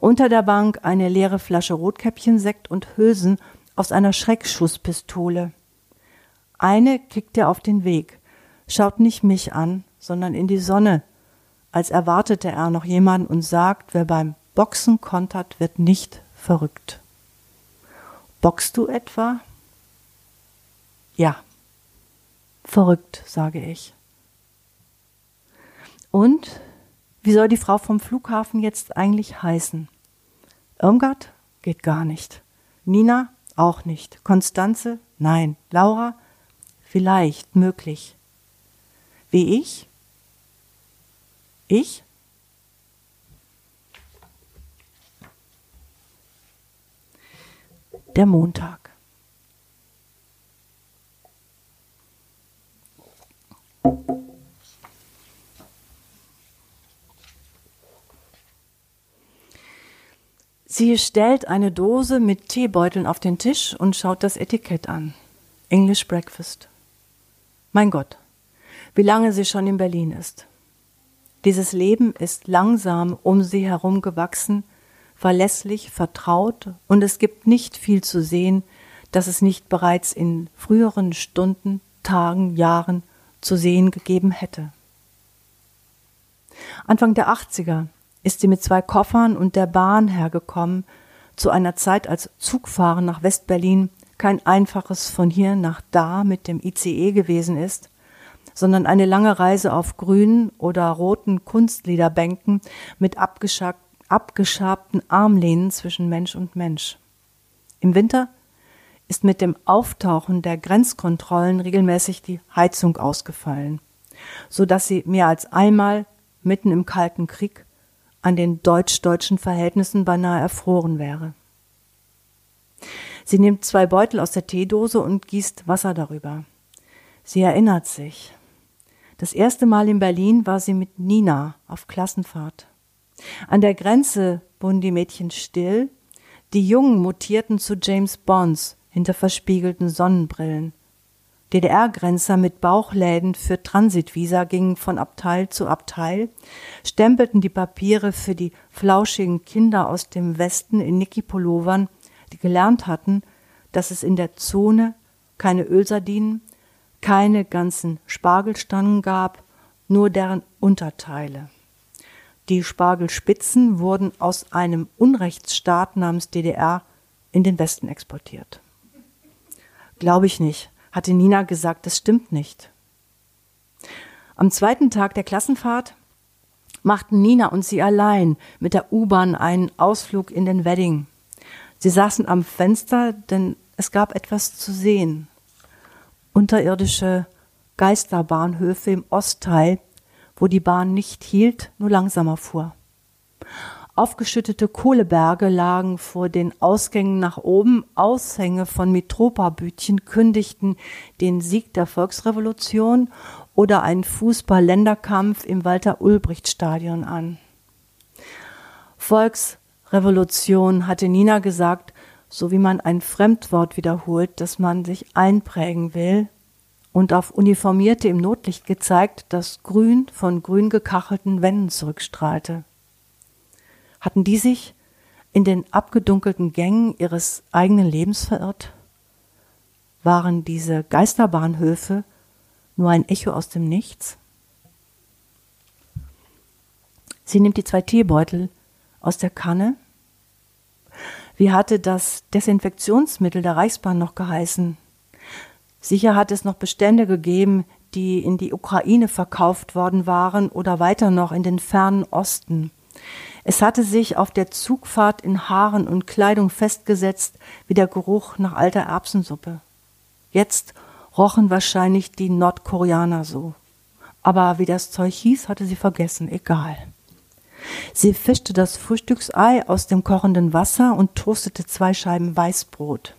Unter der Bank eine leere Flasche Rotkäppchensekt und Hülsen aus einer Schreckschusspistole. Eine kickt er auf den Weg, schaut nicht mich an, sondern in die Sonne, als erwartete er noch jemanden und sagt, wer beim Boxen kontert, wird nicht verrückt. Boxst du etwa? Ja. Verrückt, sage ich. Und wie soll die Frau vom Flughafen jetzt eigentlich heißen? Irmgard? Geht gar nicht. Nina? Auch nicht. Konstanze? Nein. Laura? Vielleicht, möglich. Wie ich? Ich? Der Montag. Sie stellt eine Dose mit Teebeuteln auf den Tisch und schaut das Etikett an. English Breakfast. Mein Gott, wie lange sie schon in Berlin ist. Dieses Leben ist langsam um sie herum gewachsen, verlässlich, vertraut, und es gibt nicht viel zu sehen, das es nicht bereits in früheren Stunden, Tagen, Jahren zu sehen gegeben hätte. Anfang der 80er ist sie mit zwei Koffern und der Bahn hergekommen, zu einer Zeit, als Zugfahren nach Westberlin kein einfaches von hier nach da mit dem ICE gewesen ist, sondern eine lange Reise auf grünen oder roten Kunstlederbänken mit abgeschabten Armlehnen zwischen Mensch und Mensch. Im Winter ist mit dem Auftauchen der Grenzkontrollen regelmäßig die Heizung ausgefallen, so dass sie mehr als einmal mitten im Kalten Krieg an den deutsch-deutschen Verhältnissen beinahe erfroren wäre. Sie nimmt zwei Beutel aus der Teedose und gießt Wasser darüber. Sie erinnert sich. Das erste Mal in Berlin war sie mit Nina auf Klassenfahrt. An der Grenze wurden die Mädchen still, die Jungen mutierten zu James Bonds hinter verspiegelten Sonnenbrillen. DDR-Grenzer mit Bauchläden für Transitvisa gingen von Abteil zu Abteil, stempelten die Papiere für die flauschigen Kinder aus dem Westen in Niki-Pullovern, die gelernt hatten, dass es in der Zone keine Ölsardinen, keine ganzen Spargelstangen gab, nur deren Unterteile. Die Spargelspitzen wurden aus einem Unrechtsstaat namens DDR in den Westen exportiert. Glaube ich nicht, hatte Nina gesagt, das stimmt nicht. Am zweiten Tag der Klassenfahrt machten Nina und sie allein mit der U-Bahn einen Ausflug in den Wedding. Sie saßen am Fenster, denn es gab etwas zu sehen unterirdische Geisterbahnhöfe im Ostteil, wo die Bahn nicht hielt, nur langsamer fuhr. Aufgeschüttete Kohleberge lagen vor den Ausgängen nach oben, Aushänge von Mitropabütchen kündigten den Sieg der Volksrevolution oder einen Fußball-Länderkampf im Walter-Ulbricht-Stadion an. Volksrevolution, hatte Nina gesagt, so wie man ein Fremdwort wiederholt, das man sich einprägen will, und auf Uniformierte im Notlicht gezeigt, das grün von grün gekachelten Wänden zurückstrahlte. Hatten die sich in den abgedunkelten Gängen ihres eigenen Lebens verirrt? Waren diese Geisterbahnhöfe nur ein Echo aus dem Nichts? Sie nimmt die zwei Teebeutel aus der Kanne, wie hatte das Desinfektionsmittel der Reichsbahn noch geheißen? Sicher hat es noch Bestände gegeben, die in die Ukraine verkauft worden waren oder weiter noch in den fernen Osten. Es hatte sich auf der Zugfahrt in Haaren und Kleidung festgesetzt wie der Geruch nach alter Erbsensuppe. Jetzt rochen wahrscheinlich die Nordkoreaner so. Aber wie das Zeug hieß, hatte sie vergessen, egal. Sie fischte das Frühstücksei aus dem kochenden Wasser und toastete zwei Scheiben Weißbrot.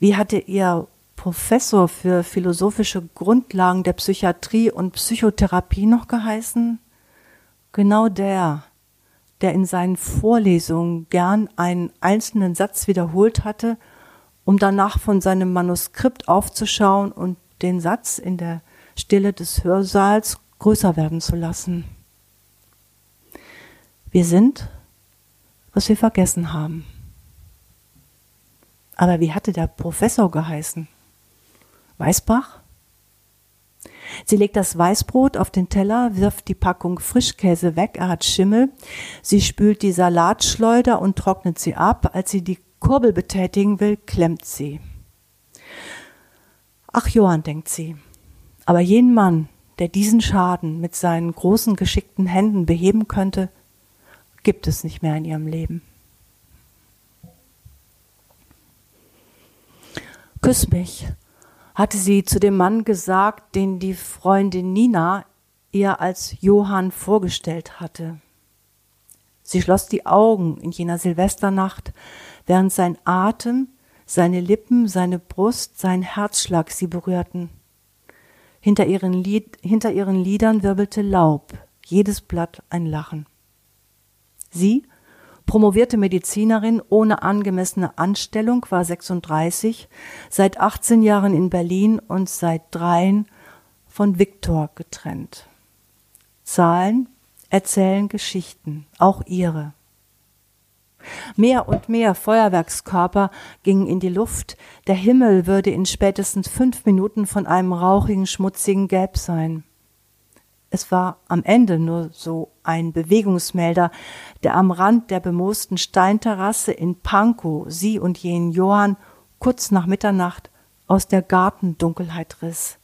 Wie hatte ihr Professor für philosophische Grundlagen der Psychiatrie und Psychotherapie noch geheißen? Genau der, der in seinen Vorlesungen gern einen einzelnen Satz wiederholt hatte, um danach von seinem Manuskript aufzuschauen und den Satz in der Stille des Hörsaals größer werden zu lassen. Wir sind, was wir vergessen haben. Aber wie hatte der Professor geheißen? Weißbach? Sie legt das Weißbrot auf den Teller, wirft die Packung Frischkäse weg, er hat Schimmel. Sie spült die Salatschleuder und trocknet sie ab. Als sie die Kurbel betätigen will, klemmt sie. Ach Johann, denkt sie, aber jenen Mann, der diesen Schaden mit seinen großen geschickten Händen beheben könnte, gibt es nicht mehr in ihrem Leben. Küss mich, hatte sie zu dem Mann gesagt, den die Freundin Nina ihr als Johann vorgestellt hatte. Sie schloss die Augen in jener Silvesternacht, während sein Atem, seine Lippen, seine Brust, sein Herzschlag sie berührten. Hinter ihren, Lied, hinter ihren Lidern wirbelte Laub, jedes Blatt ein Lachen. Sie, promovierte Medizinerin ohne angemessene Anstellung, war 36, seit 18 Jahren in Berlin und seit dreien von Viktor getrennt. Zahlen erzählen Geschichten, auch ihre. Mehr und mehr Feuerwerkskörper gingen in die Luft, der Himmel würde in spätestens fünf Minuten von einem rauchigen, schmutzigen Gelb sein. Es war am Ende nur so ein Bewegungsmelder, der am Rand der bemoosten Steinterrasse in Pankow sie und jenen Johann kurz nach Mitternacht aus der Gartendunkelheit riss.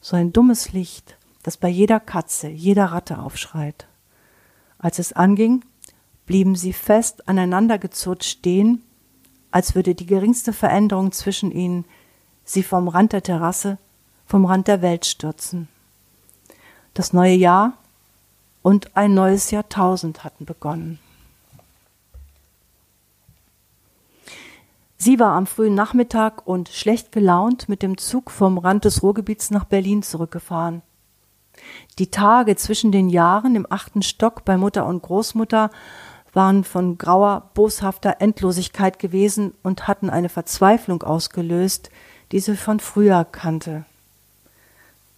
So ein dummes Licht, das bei jeder Katze, jeder Ratte aufschreit. Als es anging, blieben sie fest aneinandergezurrt stehen, als würde die geringste Veränderung zwischen ihnen sie vom Rand der Terrasse, vom Rand der Welt stürzen. Das neue Jahr und ein neues Jahrtausend hatten begonnen. Sie war am frühen Nachmittag und schlecht gelaunt mit dem Zug vom Rand des Ruhrgebiets nach Berlin zurückgefahren. Die Tage zwischen den Jahren im achten Stock bei Mutter und Großmutter waren von grauer, boshafter Endlosigkeit gewesen und hatten eine Verzweiflung ausgelöst, die sie von früher kannte.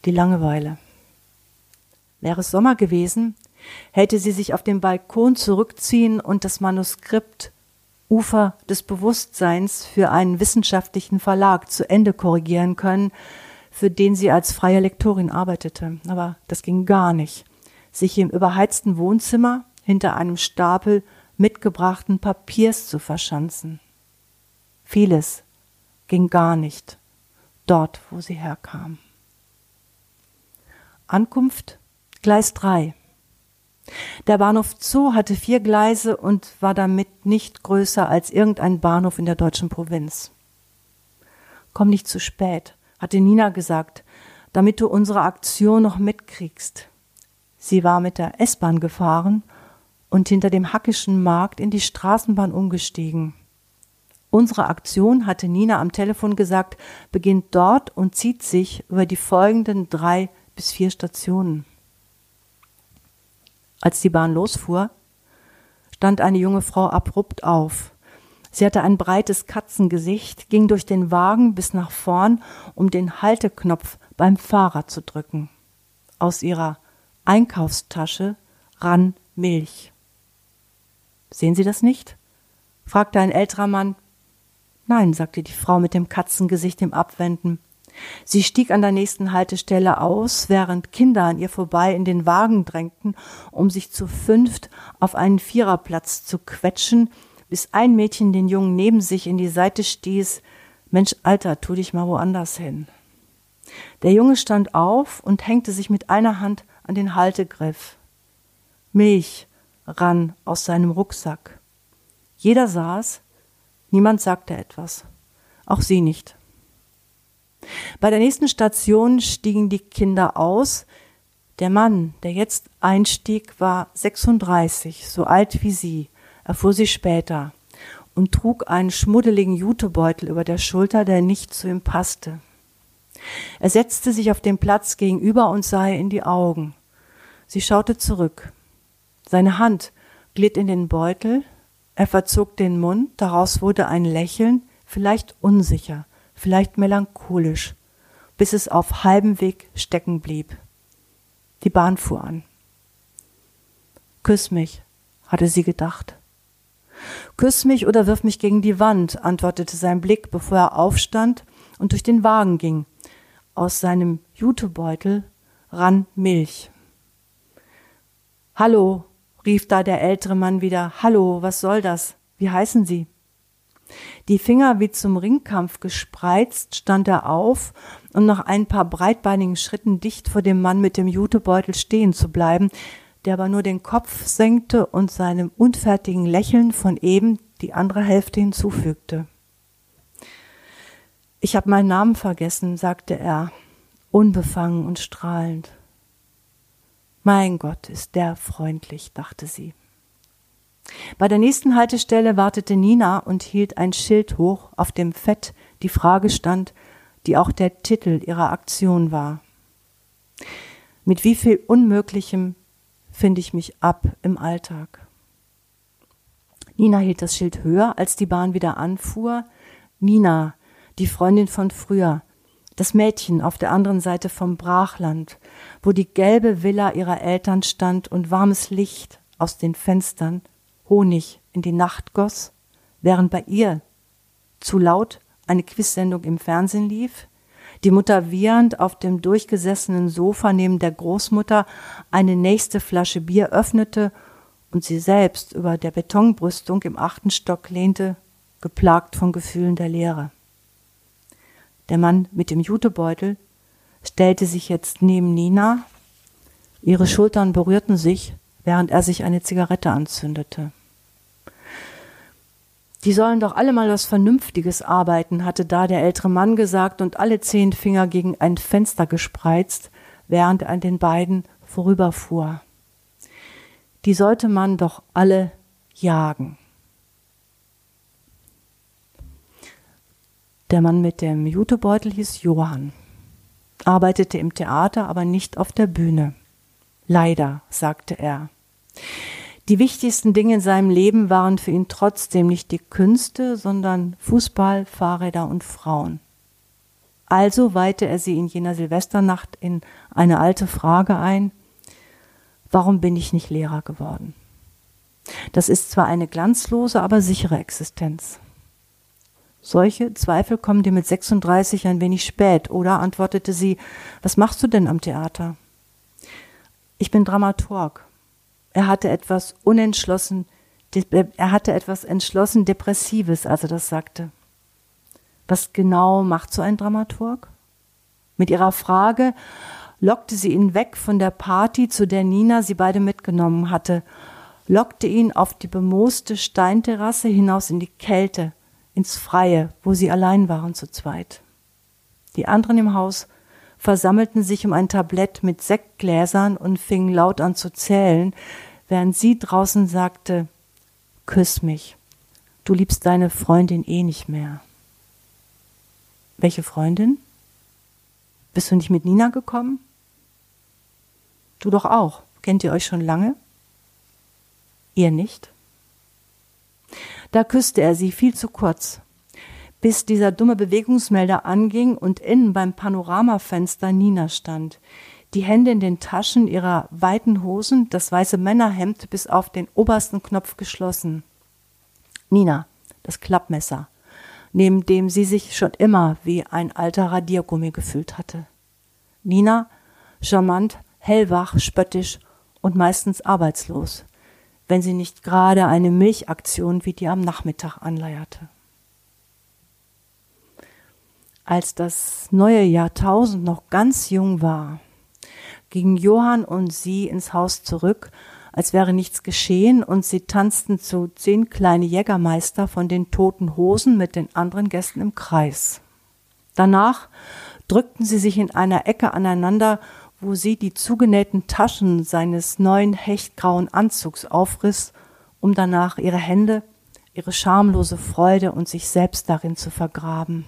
Die Langeweile. Wäre es Sommer gewesen, hätte sie sich auf den Balkon zurückziehen und das Manuskript Ufer des Bewusstseins für einen wissenschaftlichen Verlag zu Ende korrigieren können, für den sie als freie Lektorin arbeitete. Aber das ging gar nicht. Sich im überheizten Wohnzimmer hinter einem Stapel mitgebrachten Papiers zu verschanzen. Vieles ging gar nicht dort, wo sie herkam. Ankunft Gleis 3. Der Bahnhof Zoo hatte vier Gleise und war damit nicht größer als irgendein Bahnhof in der deutschen Provinz. Komm nicht zu spät, hatte Nina gesagt, damit du unsere Aktion noch mitkriegst. Sie war mit der S-Bahn gefahren und hinter dem Hackischen Markt in die Straßenbahn umgestiegen. Unsere Aktion, hatte Nina am Telefon gesagt, beginnt dort und zieht sich über die folgenden drei bis vier Stationen. Als die Bahn losfuhr, stand eine junge Frau abrupt auf. Sie hatte ein breites Katzengesicht, ging durch den Wagen bis nach vorn, um den Halteknopf beim Fahrer zu drücken. Aus ihrer Einkaufstasche rann Milch. Sehen Sie das nicht? fragte ein älterer Mann. Nein, sagte die Frau mit dem Katzengesicht im Abwenden. Sie stieg an der nächsten Haltestelle aus, während Kinder an ihr vorbei in den Wagen drängten, um sich zu fünft auf einen Viererplatz zu quetschen, bis ein Mädchen den Jungen neben sich in die Seite stieß. Mensch, Alter, tu dich mal woanders hin. Der Junge stand auf und hängte sich mit einer Hand an den Haltegriff. Milch rann aus seinem Rucksack. Jeder saß, niemand sagte etwas, auch sie nicht. Bei der nächsten Station stiegen die Kinder aus. Der Mann, der jetzt einstieg, war 36, so alt wie sie, erfuhr sie später, und trug einen schmuddeligen Jutebeutel über der Schulter, der nicht zu ihm passte. Er setzte sich auf den Platz gegenüber und sah ihr in die Augen. Sie schaute zurück. Seine Hand glitt in den Beutel, er verzog den Mund, daraus wurde ein Lächeln, vielleicht unsicher, vielleicht melancholisch, bis es auf halbem Weg stecken blieb. Die Bahn fuhr an. Küss mich, hatte sie gedacht. Küss mich oder wirf mich gegen die Wand, antwortete sein Blick, bevor er aufstand und durch den Wagen ging. Aus seinem Jutebeutel rann Milch. Hallo, rief da der ältere Mann wieder. Hallo, was soll das? Wie heißen Sie? Die Finger wie zum Ringkampf gespreizt, stand er auf, um nach ein paar breitbeinigen Schritten dicht vor dem Mann mit dem Jutebeutel stehen zu bleiben, der aber nur den Kopf senkte und seinem unfertigen Lächeln von eben die andere Hälfte hinzufügte. Ich habe meinen Namen vergessen, sagte er, unbefangen und strahlend. Mein Gott, ist der freundlich, dachte sie. Bei der nächsten Haltestelle wartete Nina und hielt ein Schild hoch, auf dem fett die Frage stand, die auch der Titel ihrer Aktion war. Mit wie viel Unmöglichem finde ich mich ab im Alltag? Nina hielt das Schild höher, als die Bahn wieder anfuhr. Nina, die Freundin von früher, das Mädchen auf der anderen Seite vom Brachland, wo die gelbe Villa ihrer Eltern stand und warmes Licht aus den Fenstern Honig in die Nacht goss, während bei ihr zu laut eine Quizsendung im Fernsehen lief, die Mutter wiehernd auf dem durchgesessenen Sofa neben der Großmutter eine nächste Flasche Bier öffnete und sie selbst über der Betonbrüstung im achten Stock lehnte, geplagt von Gefühlen der Leere. Der Mann mit dem Jutebeutel stellte sich jetzt neben Nina. Ihre Schultern berührten sich, während er sich eine Zigarette anzündete. Die sollen doch alle mal was Vernünftiges arbeiten, hatte da der ältere Mann gesagt und alle zehn Finger gegen ein Fenster gespreizt, während er an den beiden vorüberfuhr. Die sollte man doch alle jagen. Der Mann mit dem Jutebeutel hieß Johann, arbeitete im Theater, aber nicht auf der Bühne. Leider, sagte er. Die wichtigsten Dinge in seinem Leben waren für ihn trotzdem nicht die Künste, sondern Fußball, Fahrräder und Frauen. Also weihte er sie in jener Silvesternacht in eine alte Frage ein, warum bin ich nicht Lehrer geworden? Das ist zwar eine glanzlose, aber sichere Existenz. Solche Zweifel kommen dir mit 36 ein wenig spät, oder? antwortete sie. Was machst du denn am Theater? Ich bin Dramaturg. Er hatte etwas unentschlossen, er hatte etwas entschlossen Depressives, als er das sagte. Was genau macht so ein Dramaturg? Mit ihrer Frage lockte sie ihn weg von der Party, zu der Nina sie beide mitgenommen hatte, lockte ihn auf die bemooste Steinterrasse hinaus in die Kälte, ins Freie, wo sie allein waren zu zweit. Die anderen im Haus versammelten sich um ein Tablett mit Sektgläsern und fingen laut an zu zählen, während sie draußen sagte, Küss mich, du liebst deine Freundin eh nicht mehr. Welche Freundin? Bist du nicht mit Nina gekommen? Du doch auch. Kennt ihr euch schon lange? Ihr nicht? Da küsste er sie viel zu kurz, bis dieser dumme Bewegungsmelder anging und innen beim Panoramafenster Nina stand, die Hände in den Taschen ihrer weiten Hosen, das weiße Männerhemd bis auf den obersten Knopf geschlossen. Nina, das Klappmesser, neben dem sie sich schon immer wie ein alter Radiergummi gefühlt hatte. Nina, charmant, hellwach, spöttisch und meistens arbeitslos, wenn sie nicht gerade eine Milchaktion wie die am Nachmittag anleierte. Als das neue Jahrtausend noch ganz jung war, gingen Johann und sie ins Haus zurück, als wäre nichts geschehen, und sie tanzten zu zehn kleine Jägermeister von den toten Hosen mit den anderen Gästen im Kreis. Danach drückten sie sich in einer Ecke aneinander, wo sie die zugenähten Taschen seines neuen hechtgrauen Anzugs aufriss, um danach ihre Hände, ihre schamlose Freude und sich selbst darin zu vergraben.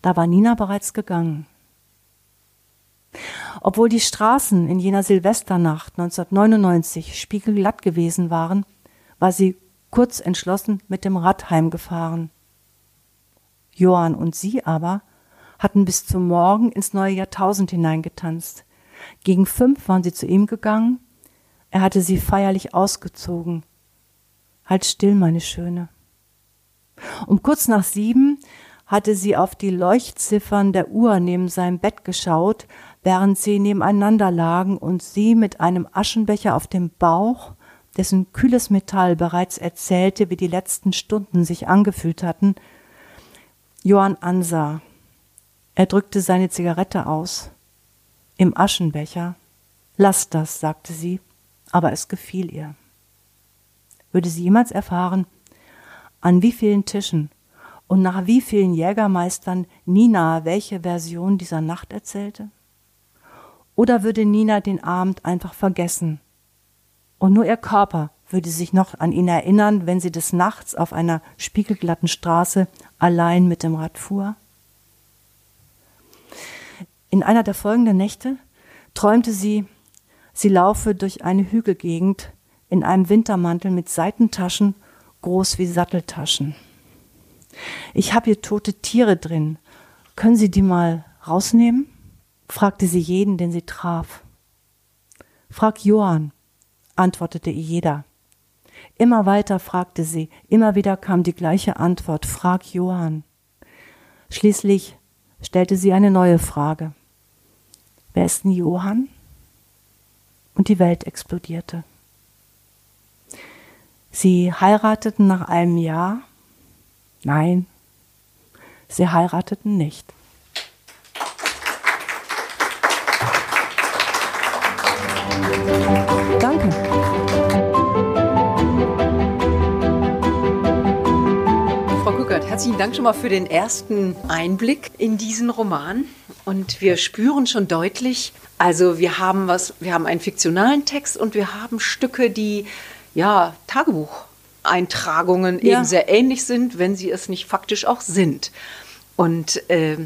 Da war Nina bereits gegangen. Obwohl die Straßen in jener Silvesternacht 1999 spiegelglatt gewesen waren, war sie kurz entschlossen mit dem Rad heimgefahren. Johann und sie aber hatten bis zum Morgen ins neue Jahrtausend hineingetanzt. Gegen fünf waren sie zu ihm gegangen. Er hatte sie feierlich ausgezogen. Halt still, meine Schöne. Um kurz nach sieben hatte sie auf die Leuchtziffern der Uhr neben seinem Bett geschaut, während sie nebeneinander lagen und sie mit einem Aschenbecher auf dem Bauch, dessen kühles Metall bereits erzählte, wie die letzten Stunden sich angefühlt hatten, Johann ansah. Er drückte seine Zigarette aus. Im Aschenbecher. Lass das, sagte sie, aber es gefiel ihr. Würde sie jemals erfahren, an wie vielen Tischen und nach wie vielen Jägermeistern Nina welche Version dieser Nacht erzählte? Oder würde Nina den Abend einfach vergessen? Und nur ihr Körper würde sich noch an ihn erinnern, wenn sie des Nachts auf einer spiegelglatten Straße allein mit dem Rad fuhr? In einer der folgenden Nächte träumte sie, sie laufe durch eine Hügelgegend in einem Wintermantel mit Seitentaschen, groß wie Satteltaschen. Ich habe hier tote Tiere drin. Können Sie die mal rausnehmen? Fragte sie jeden, den sie traf. Frag Johann, antwortete ihr jeder. Immer weiter fragte sie, immer wieder kam die gleiche Antwort, frag Johann. Schließlich stellte sie eine neue Frage. Wer ist denn Johann? Und die Welt explodierte. Sie heirateten nach einem Jahr Nein, sie heirateten nicht. Danke. Frau Guckert, herzlichen Dank schon mal für den ersten Einblick in diesen Roman. Und wir spüren schon deutlich, also wir haben was, wir haben einen fiktionalen Text und wir haben Stücke, die ja Tagebuch Eintragungen ja. eben sehr ähnlich sind, wenn sie es nicht faktisch auch sind. Und äh,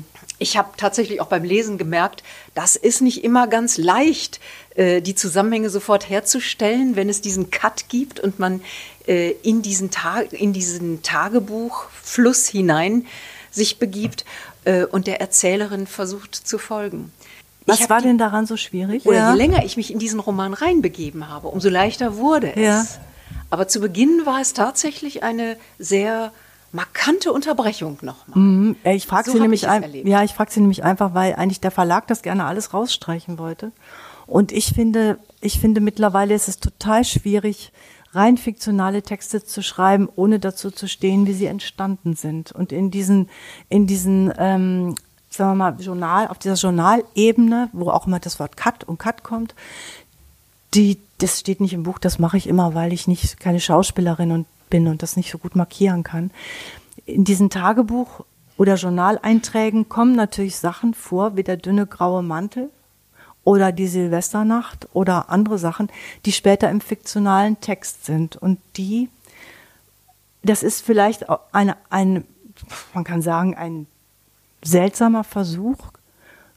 ich habe tatsächlich auch beim Lesen gemerkt, das ist nicht immer ganz leicht, äh, die Zusammenhänge sofort herzustellen, wenn es diesen Cut gibt und man äh, in, diesen Tag, in diesen Tagebuchfluss hinein sich begibt äh, und der Erzählerin versucht zu folgen. Was war denn daran so schwierig? Oder ja. je länger ich mich in diesen Roman reinbegeben habe, umso leichter wurde es. Ja. Aber zu Beginn war es tatsächlich eine sehr markante Unterbrechung nochmal. Mhm. Ich frage so sie nämlich ein, ja, ich frage sie nämlich einfach, weil eigentlich der Verlag das gerne alles rausstreichen wollte. Und ich finde, ich finde mittlerweile ist es total schwierig, rein fiktionale Texte zu schreiben, ohne dazu zu stehen, wie sie entstanden sind. Und in diesen, in diesen, ähm, sagen wir mal, Journal, auf dieser Journalebene, wo auch immer das Wort Cut und Cut kommt, die, das steht nicht im Buch, das mache ich immer, weil ich nicht keine Schauspielerin und bin und das nicht so gut markieren kann. In diesen Tagebuch- oder Journaleinträgen kommen natürlich Sachen vor, wie der dünne graue Mantel oder die Silvesternacht oder andere Sachen, die später im fiktionalen Text sind. Und die, das ist vielleicht eine, ein, man kann sagen, ein seltsamer Versuch,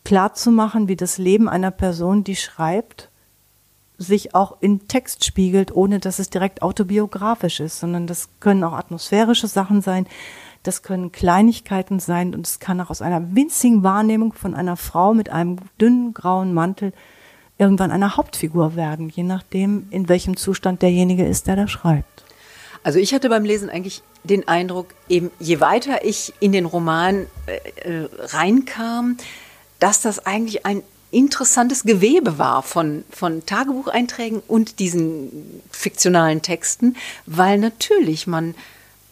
klarzumachen, wie das Leben einer Person, die schreibt, sich auch in Text spiegelt, ohne dass es direkt autobiografisch ist, sondern das können auch atmosphärische Sachen sein, das können Kleinigkeiten sein und es kann auch aus einer winzigen Wahrnehmung von einer Frau mit einem dünnen grauen Mantel irgendwann eine Hauptfigur werden, je nachdem, in welchem Zustand derjenige ist, der da schreibt. Also ich hatte beim Lesen eigentlich den Eindruck, eben je weiter ich in den Roman äh, äh reinkam, dass das eigentlich ein interessantes Gewebe war von, von Tagebucheinträgen und diesen fiktionalen Texten, weil natürlich man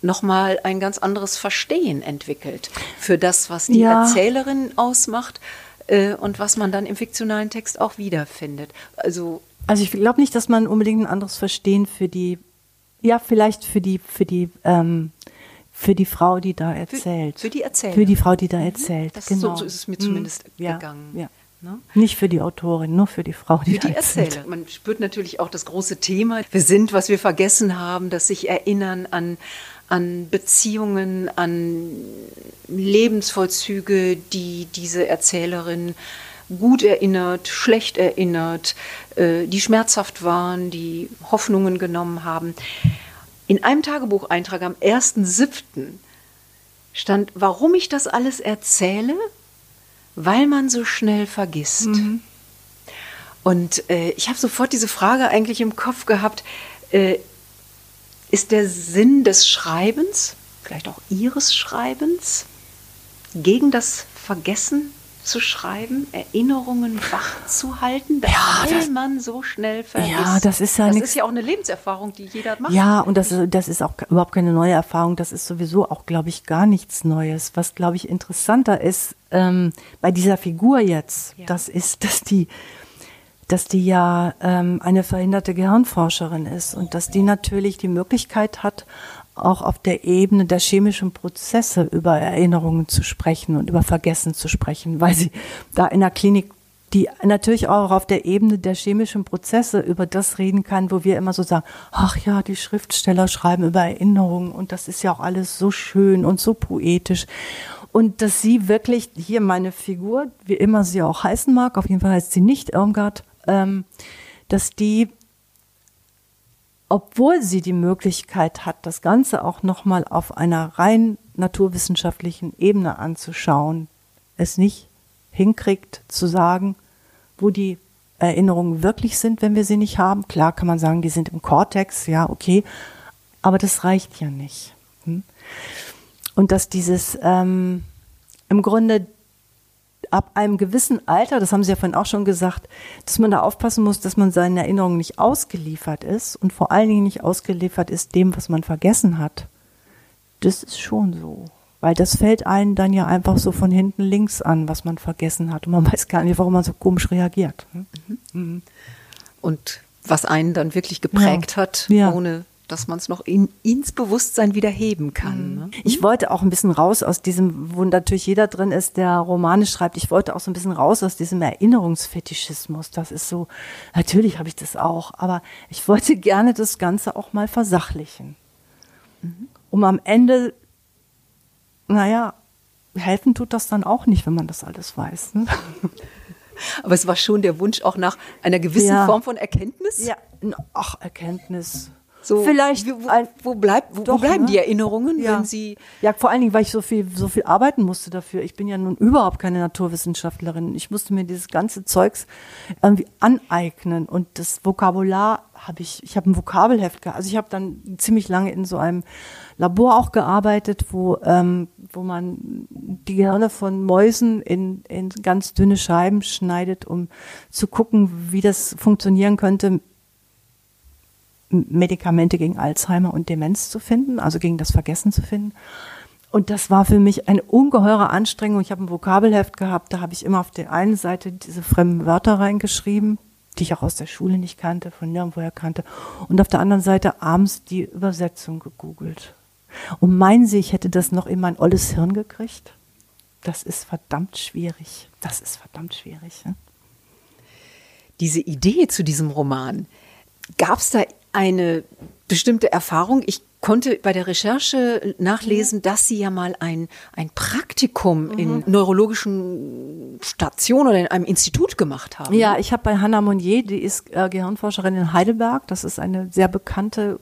nochmal ein ganz anderes Verstehen entwickelt für das, was die ja. Erzählerin ausmacht äh, und was man dann im fiktionalen Text auch wiederfindet. Also, also ich glaube nicht, dass man unbedingt ein anderes Verstehen für die, ja, vielleicht für die, für die, ähm, für die Frau, die da erzählt. Für, für die Erzählerin. Für die Frau, die da mhm. erzählt. Das genau. so, so ist es mir zumindest mhm. gegangen. Ja. Ne? Nicht für die Autorin, nur für die Frau, die, für die erzählt. Man spürt natürlich auch das große Thema. Wir sind, was wir vergessen haben, dass sich erinnern an, an Beziehungen, an Lebensvollzüge, die diese Erzählerin gut erinnert, schlecht erinnert, äh, die schmerzhaft waren, die Hoffnungen genommen haben. In einem Tagebucheintrag am 1.7. stand, warum ich das alles erzähle, weil man so schnell vergisst. Mhm. Und äh, ich habe sofort diese Frage eigentlich im Kopf gehabt, äh, ist der Sinn des Schreibens, vielleicht auch Ihres Schreibens, gegen das Vergessen zu schreiben, Erinnerungen wach zu halten, ja, weil das, man so schnell vergisst. Ja, das ist ja Das ist ja auch eine Lebenserfahrung, die jeder macht. Ja, und das, das ist auch überhaupt keine neue Erfahrung. Das ist sowieso auch, glaube ich, gar nichts Neues. Was, glaube ich, interessanter ist ähm, bei dieser Figur jetzt, ja. das ist, dass die dass die ja ähm, eine verhinderte Gehirnforscherin ist und dass die natürlich die Möglichkeit hat, auch auf der Ebene der chemischen Prozesse über Erinnerungen zu sprechen und über Vergessen zu sprechen, weil sie da in der Klinik die natürlich auch auf der Ebene der chemischen Prozesse über das reden kann, wo wir immer so sagen, ach ja, die Schriftsteller schreiben über Erinnerungen und das ist ja auch alles so schön und so poetisch. Und dass sie wirklich, hier meine Figur, wie immer sie auch heißen mag, auf jeden Fall heißt sie nicht Irmgard, ähm, dass die obwohl sie die Möglichkeit hat, das Ganze auch nochmal auf einer rein naturwissenschaftlichen Ebene anzuschauen, es nicht hinkriegt zu sagen, wo die Erinnerungen wirklich sind, wenn wir sie nicht haben. Klar kann man sagen, die sind im Kortex, ja, okay, aber das reicht ja nicht. Hm? Und dass dieses ähm, im Grunde ab einem gewissen Alter, das haben Sie ja vorhin auch schon gesagt, dass man da aufpassen muss, dass man seinen Erinnerungen nicht ausgeliefert ist und vor allen Dingen nicht ausgeliefert ist dem, was man vergessen hat. Das ist schon so. Weil das fällt einen dann ja einfach so von hinten links an, was man vergessen hat. Und man weiß gar nicht, warum man so komisch reagiert. Mhm. Mhm. Und was einen dann wirklich geprägt ja. hat, ja. ohne dass man es noch in, ins Bewusstsein wieder heben kann. Mhm. Ne? Ich wollte auch ein bisschen raus aus diesem, wo natürlich jeder drin ist, der Romane schreibt. Ich wollte auch so ein bisschen raus aus diesem Erinnerungsfetischismus. Das ist so, natürlich habe ich das auch, aber ich wollte gerne das Ganze auch mal versachlichen. Mhm. Um am Ende, naja, helfen tut das dann auch nicht, wenn man das alles weiß. Ne? Aber es war schon der Wunsch auch nach einer gewissen ja. Form von Erkenntnis? Ja, ach, Erkenntnis. So, Vielleicht, wo, wo, bleibt, wo, doch, wo bleiben ne? die Erinnerungen, ja. wenn sie. Ja, vor allen Dingen, weil ich so viel, so viel arbeiten musste dafür. Ich bin ja nun überhaupt keine Naturwissenschaftlerin. Ich musste mir dieses ganze Zeugs irgendwie aneignen. Und das Vokabular habe ich, ich habe ein Vokabelheft gehabt. Also ich habe dann ziemlich lange in so einem Labor auch gearbeitet, wo, ähm, wo man die Gehirne von Mäusen in, in ganz dünne Scheiben schneidet, um zu gucken, wie das funktionieren könnte Medikamente gegen Alzheimer und Demenz zu finden, also gegen das Vergessen zu finden. Und das war für mich eine ungeheure Anstrengung. Ich habe ein Vokabelheft gehabt, da habe ich immer auf der einen Seite diese fremden Wörter reingeschrieben, die ich auch aus der Schule nicht kannte, von nirgendwoher kannte. Und auf der anderen Seite abends die Übersetzung gegoogelt. Und meinen Sie, ich hätte das noch in mein olles Hirn gekriegt? Das ist verdammt schwierig. Das ist verdammt schwierig. Ja? Diese Idee zu diesem Roman, gab es da eine bestimmte Erfahrung. Ich konnte bei der Recherche nachlesen, dass Sie ja mal ein, ein Praktikum mhm. in neurologischen Station oder in einem Institut gemacht haben. Ja, ich habe bei Hannah Monnier, die ist äh, Gehirnforscherin in Heidelberg. Das ist eine sehr bekannte,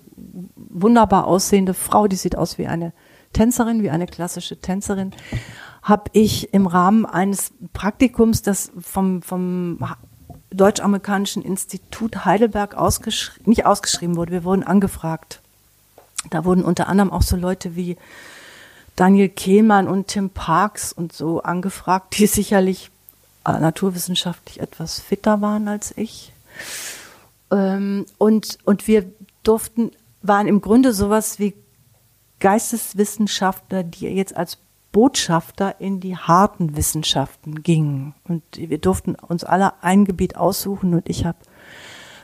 wunderbar aussehende Frau. Die sieht aus wie eine Tänzerin, wie eine klassische Tänzerin. Habe ich im Rahmen eines Praktikums, das vom, vom Deutsch-Amerikanischen Institut Heidelberg ausgeschrieben, nicht ausgeschrieben wurde, wir wurden angefragt. Da wurden unter anderem auch so Leute wie Daniel Kehlmann und Tim Parks und so angefragt, die sicherlich äh, naturwissenschaftlich etwas fitter waren als ich. Ähm, und, und wir durften, waren im Grunde sowas wie Geisteswissenschaftler, die jetzt als Botschafter in die harten Wissenschaften gingen. Und wir durften uns alle ein Gebiet aussuchen und ich habe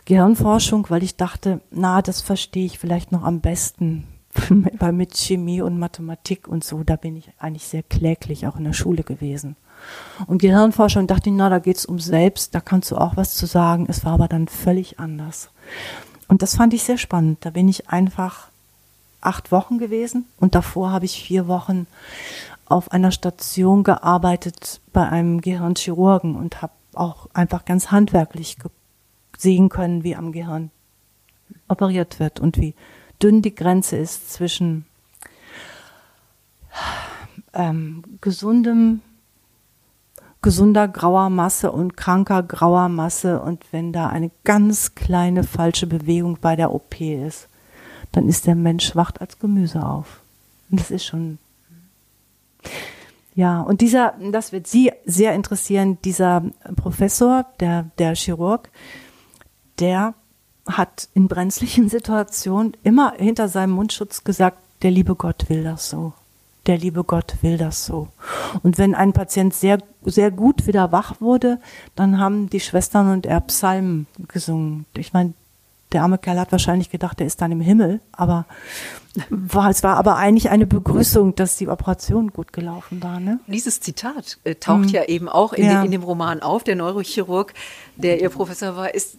Gehirnforschung, weil ich dachte, na, das verstehe ich vielleicht noch am besten. weil mit Chemie und Mathematik und so, da bin ich eigentlich sehr kläglich auch in der Schule gewesen. Und Gehirnforschung dachte ich, na, da geht's um Selbst, da kannst du auch was zu sagen. Es war aber dann völlig anders. Und das fand ich sehr spannend. Da bin ich einfach acht Wochen gewesen und davor habe ich vier Wochen auf einer Station gearbeitet bei einem Gehirnchirurgen und habe auch einfach ganz handwerklich sehen können, wie am Gehirn operiert wird und wie dünn die Grenze ist zwischen ähm, gesundem, gesunder grauer Masse und kranker grauer Masse und wenn da eine ganz kleine falsche Bewegung bei der OP ist, dann ist der Mensch wacht als Gemüse auf. Und das ist schon ja, und dieser, das wird Sie sehr interessieren, dieser Professor, der, der Chirurg, der hat in brenzlichen Situationen immer hinter seinem Mundschutz gesagt, der liebe Gott will das so. Der liebe Gott will das so. Und wenn ein Patient sehr, sehr gut wieder wach wurde, dann haben die Schwestern und er Psalmen gesungen. Ich meine, der arme Kerl hat wahrscheinlich gedacht, er ist dann im Himmel, aber war, es war aber eigentlich eine Begrüßung, dass die Operation gut gelaufen war. Ne? Dieses Zitat äh, taucht mhm. ja eben auch in, ja. De, in, dem Roman auf. Der Neurochirurg, der ihr Professor war, ist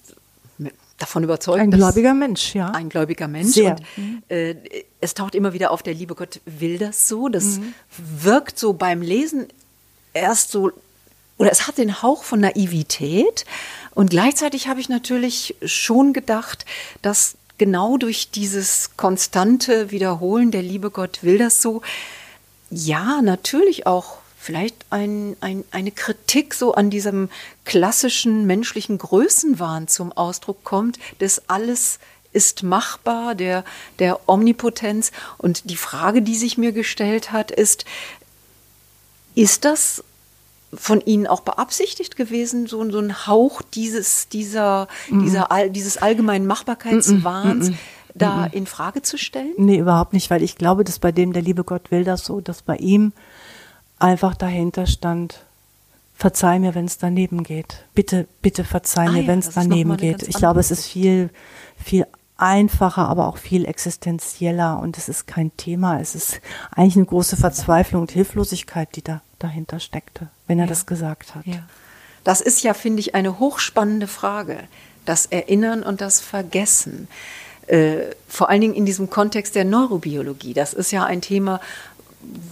davon überzeugt. Ein gläubiger Mensch, ja. Ein gläubiger Mensch. Sehr. Und äh, es taucht immer wieder auf, der liebe Gott will das so. Das mhm. wirkt so beim Lesen erst so, oder es hat den Hauch von Naivität. Und gleichzeitig habe ich natürlich schon gedacht, dass genau durch dieses konstante Wiederholen, der liebe Gott will das so, ja, natürlich auch vielleicht ein, ein, eine Kritik so an diesem klassischen menschlichen Größenwahn zum Ausdruck kommt, dass alles ist machbar, der, der Omnipotenz. Und die Frage, die sich mir gestellt hat, ist, ist das von Ihnen auch beabsichtigt gewesen, so, so ein Hauch dieses, dieser, mm dieser, dieses allgemeinen Machbarkeitswahns? Mm -mm da in Frage zu stellen? Nee, überhaupt nicht, weil ich glaube, dass bei dem der liebe Gott will das so, dass bei ihm einfach dahinter stand, verzeih mir, wenn es daneben geht. Bitte, bitte verzeih ah, mir, ja, wenn es daneben geht. Ich glaube, es ist viel, viel einfacher, aber auch viel existenzieller und es ist kein Thema. Es ist eigentlich eine große Verzweiflung und Hilflosigkeit, die da dahinter steckte, wenn er ja. das gesagt hat. Ja. Das ist ja, finde ich, eine hochspannende Frage. Das Erinnern und das Vergessen. Äh, vor allen Dingen in diesem Kontext der Neurobiologie. Das ist ja ein Thema,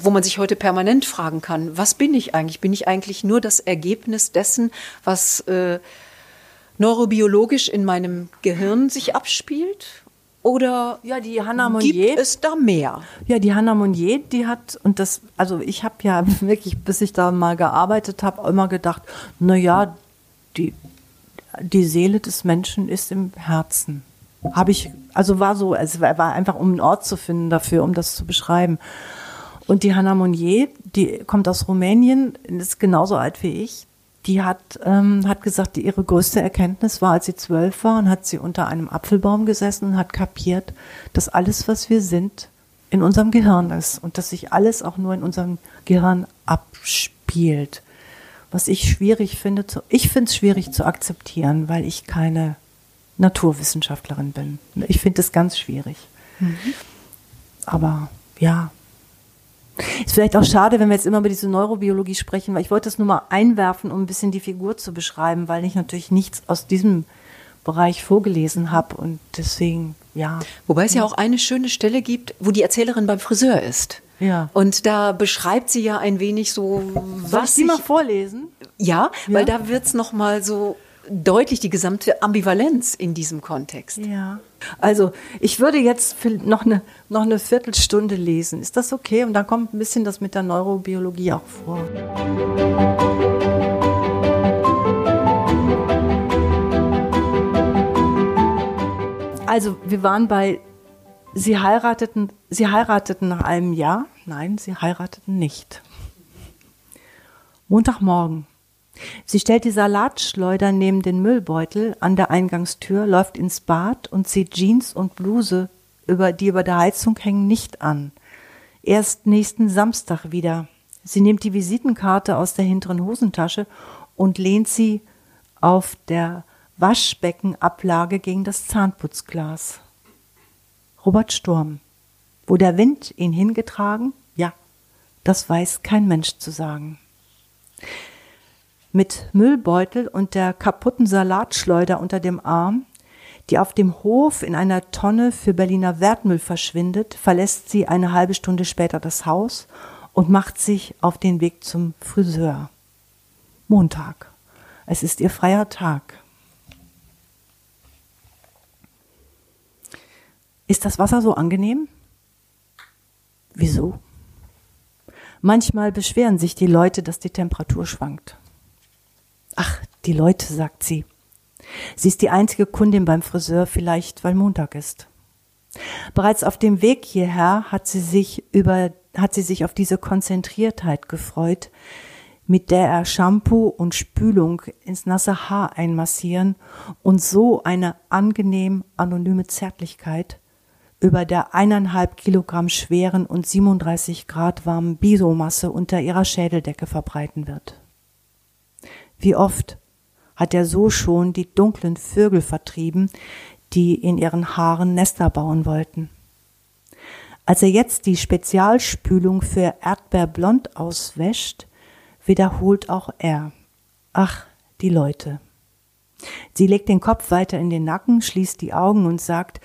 wo man sich heute permanent fragen kann, was bin ich eigentlich? Bin ich eigentlich nur das Ergebnis dessen, was äh, neurobiologisch in meinem Gehirn sich abspielt? Oder ja, die Hannah Monnier, gibt es da mehr? Ja, die Hannah Monnier, die hat, und das, also ich habe ja wirklich, bis ich da mal gearbeitet habe, immer gedacht, na ja, die, die Seele des Menschen ist im Herzen. Habe ich, also war so, es war einfach, um einen Ort zu finden dafür, um das zu beschreiben. Und die Hannah Monnier, die kommt aus Rumänien, ist genauso alt wie ich. Die hat, ähm, hat gesagt, ihre größte Erkenntnis war, als sie zwölf war und hat sie unter einem Apfelbaum gesessen und hat kapiert, dass alles, was wir sind, in unserem Gehirn ist und dass sich alles auch nur in unserem Gehirn abspielt. Was ich schwierig finde, zu, ich finde es schwierig zu akzeptieren, weil ich keine Naturwissenschaftlerin bin. Ich finde es ganz schwierig. Mhm. Aber ja, ist vielleicht auch schade, wenn wir jetzt immer über diese Neurobiologie sprechen, weil ich wollte das nur mal einwerfen, um ein bisschen die Figur zu beschreiben, weil ich natürlich nichts aus diesem Bereich vorgelesen habe und deswegen, ja. Wobei es ja auch eine schöne Stelle gibt, wo die Erzählerin beim Friseur ist. Ja. Und da beschreibt sie ja ein wenig so, Soll ich was die mal vorlesen? ja, Ja? weil da wird's noch mal so deutlich die gesamte Ambivalenz in diesem Kontext. Ja. Also, ich würde jetzt noch eine, noch eine Viertelstunde lesen. Ist das okay? Und dann kommt ein bisschen das mit der Neurobiologie auch vor. Also, wir waren bei, sie heirateten, sie heirateten nach einem Jahr. Nein, sie heirateten nicht. Montagmorgen. Sie stellt die Salatschleuder neben den Müllbeutel an der Eingangstür, läuft ins Bad und zieht Jeans und Bluse, über die über der Heizung hängen, nicht an. Erst nächsten Samstag wieder. Sie nimmt die Visitenkarte aus der hinteren Hosentasche und lehnt sie auf der Waschbeckenablage gegen das Zahnputzglas. Robert Sturm. Wo der Wind ihn hingetragen? Ja, das weiß kein Mensch zu sagen. Mit Müllbeutel und der kaputten Salatschleuder unter dem Arm, die auf dem Hof in einer Tonne für Berliner Wertmüll verschwindet, verlässt sie eine halbe Stunde später das Haus und macht sich auf den Weg zum Friseur. Montag. Es ist ihr freier Tag. Ist das Wasser so angenehm? Wieso? Manchmal beschweren sich die Leute, dass die Temperatur schwankt. Ach, die Leute, sagt sie. Sie ist die einzige Kundin beim Friseur, vielleicht weil Montag ist. Bereits auf dem Weg hierher hat sie sich über, hat sie sich auf diese Konzentriertheit gefreut, mit der er Shampoo und Spülung ins nasse Haar einmassieren und so eine angenehm anonyme Zärtlichkeit über der eineinhalb Kilogramm schweren und 37 Grad warmen Bisomasse unter ihrer Schädeldecke verbreiten wird. Wie oft hat er so schon die dunklen Vögel vertrieben, die in ihren Haaren Nester bauen wollten. Als er jetzt die Spezialspülung für Erdbeerblond auswäscht, wiederholt auch er. Ach, die Leute. Sie legt den Kopf weiter in den Nacken, schließt die Augen und sagt,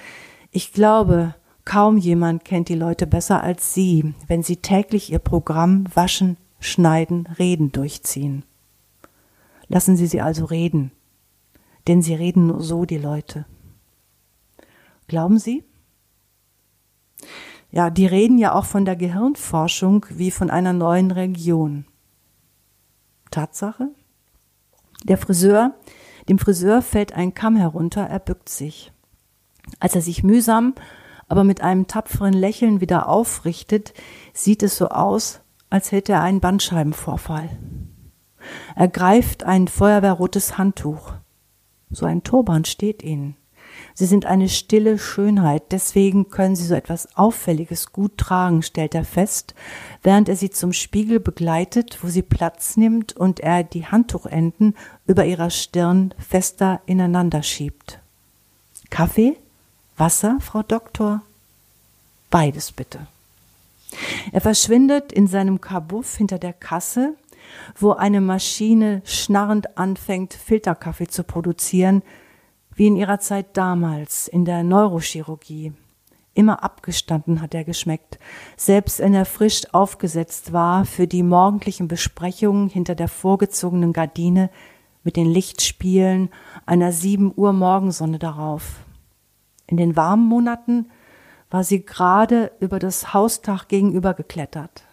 ich glaube, kaum jemand kennt die Leute besser als Sie, wenn Sie täglich Ihr Programm Waschen, Schneiden, Reden durchziehen. Lassen Sie sie also reden, denn sie reden nur so, die Leute. Glauben Sie? Ja, die reden ja auch von der Gehirnforschung wie von einer neuen Religion. Tatsache? Der Friseur, dem Friseur fällt ein Kamm herunter, er bückt sich. Als er sich mühsam, aber mit einem tapferen Lächeln wieder aufrichtet, sieht es so aus, als hätte er einen Bandscheibenvorfall. Er greift ein feuerwehrrotes Handtuch. So ein Turban steht ihnen. Sie sind eine stille Schönheit, deswegen können sie so etwas Auffälliges gut tragen, stellt er fest, während er sie zum Spiegel begleitet, wo sie Platz nimmt und er die Handtuchenden über ihrer Stirn fester ineinander schiebt. Kaffee? Wasser, Frau Doktor? Beides bitte. Er verschwindet in seinem Kabuff hinter der Kasse, wo eine Maschine schnarrend anfängt, Filterkaffee zu produzieren, wie in ihrer Zeit damals in der Neurochirurgie. Immer abgestanden hat er geschmeckt, selbst wenn er frisch aufgesetzt war für die morgendlichen Besprechungen hinter der vorgezogenen Gardine mit den Lichtspielen einer sieben Uhr Morgensonne darauf. In den warmen Monaten war sie gerade über das Hausdach gegenüber geklettert.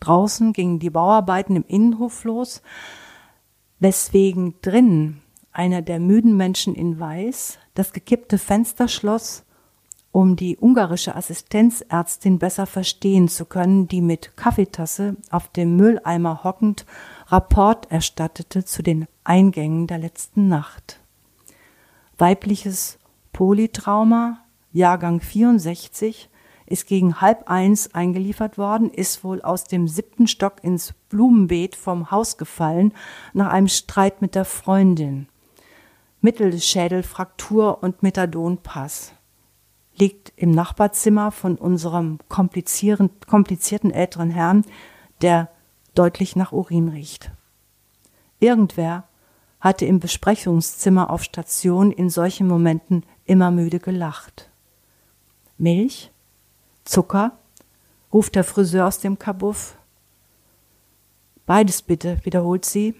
Draußen gingen die Bauarbeiten im Innenhof los, weswegen drinnen einer der müden Menschen in Weiß das gekippte Fenster schloss, um die ungarische Assistenzärztin besser verstehen zu können, die mit Kaffeetasse auf dem Mülleimer hockend Rapport erstattete zu den Eingängen der letzten Nacht. Weibliches Polytrauma, Jahrgang 64, ist gegen halb eins eingeliefert worden, ist wohl aus dem siebten Stock ins Blumenbeet vom Haus gefallen nach einem Streit mit der Freundin. Mittelschädelfraktur und Methadonpass. Liegt im Nachbarzimmer von unserem komplizierten älteren Herrn, der deutlich nach Urin riecht. Irgendwer hatte im Besprechungszimmer auf Station in solchen Momenten immer müde gelacht. Milch, Zucker ruft der Friseur aus dem Kabuff. Beides bitte, wiederholt sie.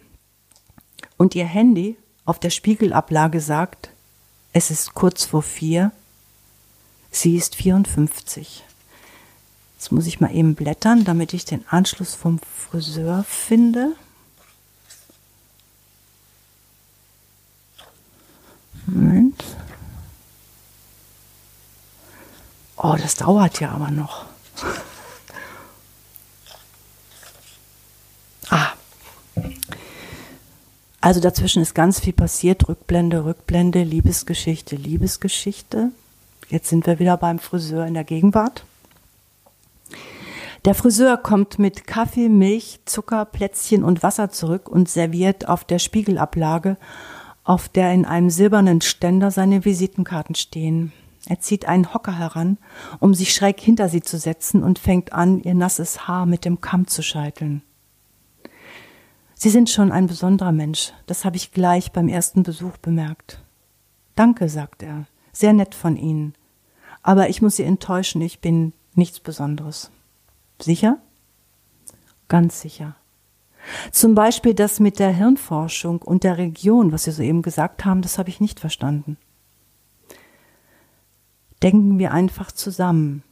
Und ihr Handy auf der Spiegelablage sagt, es ist kurz vor vier, sie ist 54. Jetzt muss ich mal eben blättern, damit ich den Anschluss vom Friseur finde. Moment. Oh, das dauert ja aber noch. ah. Also dazwischen ist ganz viel passiert. Rückblende, Rückblende, Liebesgeschichte, Liebesgeschichte. Jetzt sind wir wieder beim Friseur in der Gegenwart. Der Friseur kommt mit Kaffee, Milch, Zucker, Plätzchen und Wasser zurück und serviert auf der Spiegelablage, auf der in einem silbernen Ständer seine Visitenkarten stehen. Er zieht einen Hocker heran, um sich schräg hinter sie zu setzen und fängt an, ihr nasses Haar mit dem Kamm zu scheiteln. Sie sind schon ein besonderer Mensch, das habe ich gleich beim ersten Besuch bemerkt. Danke, sagt er, sehr nett von Ihnen. Aber ich muss Sie enttäuschen, ich bin nichts Besonderes. Sicher? Ganz sicher. Zum Beispiel das mit der Hirnforschung und der Region, was Sie soeben gesagt haben, das habe ich nicht verstanden. Denken wir einfach zusammen.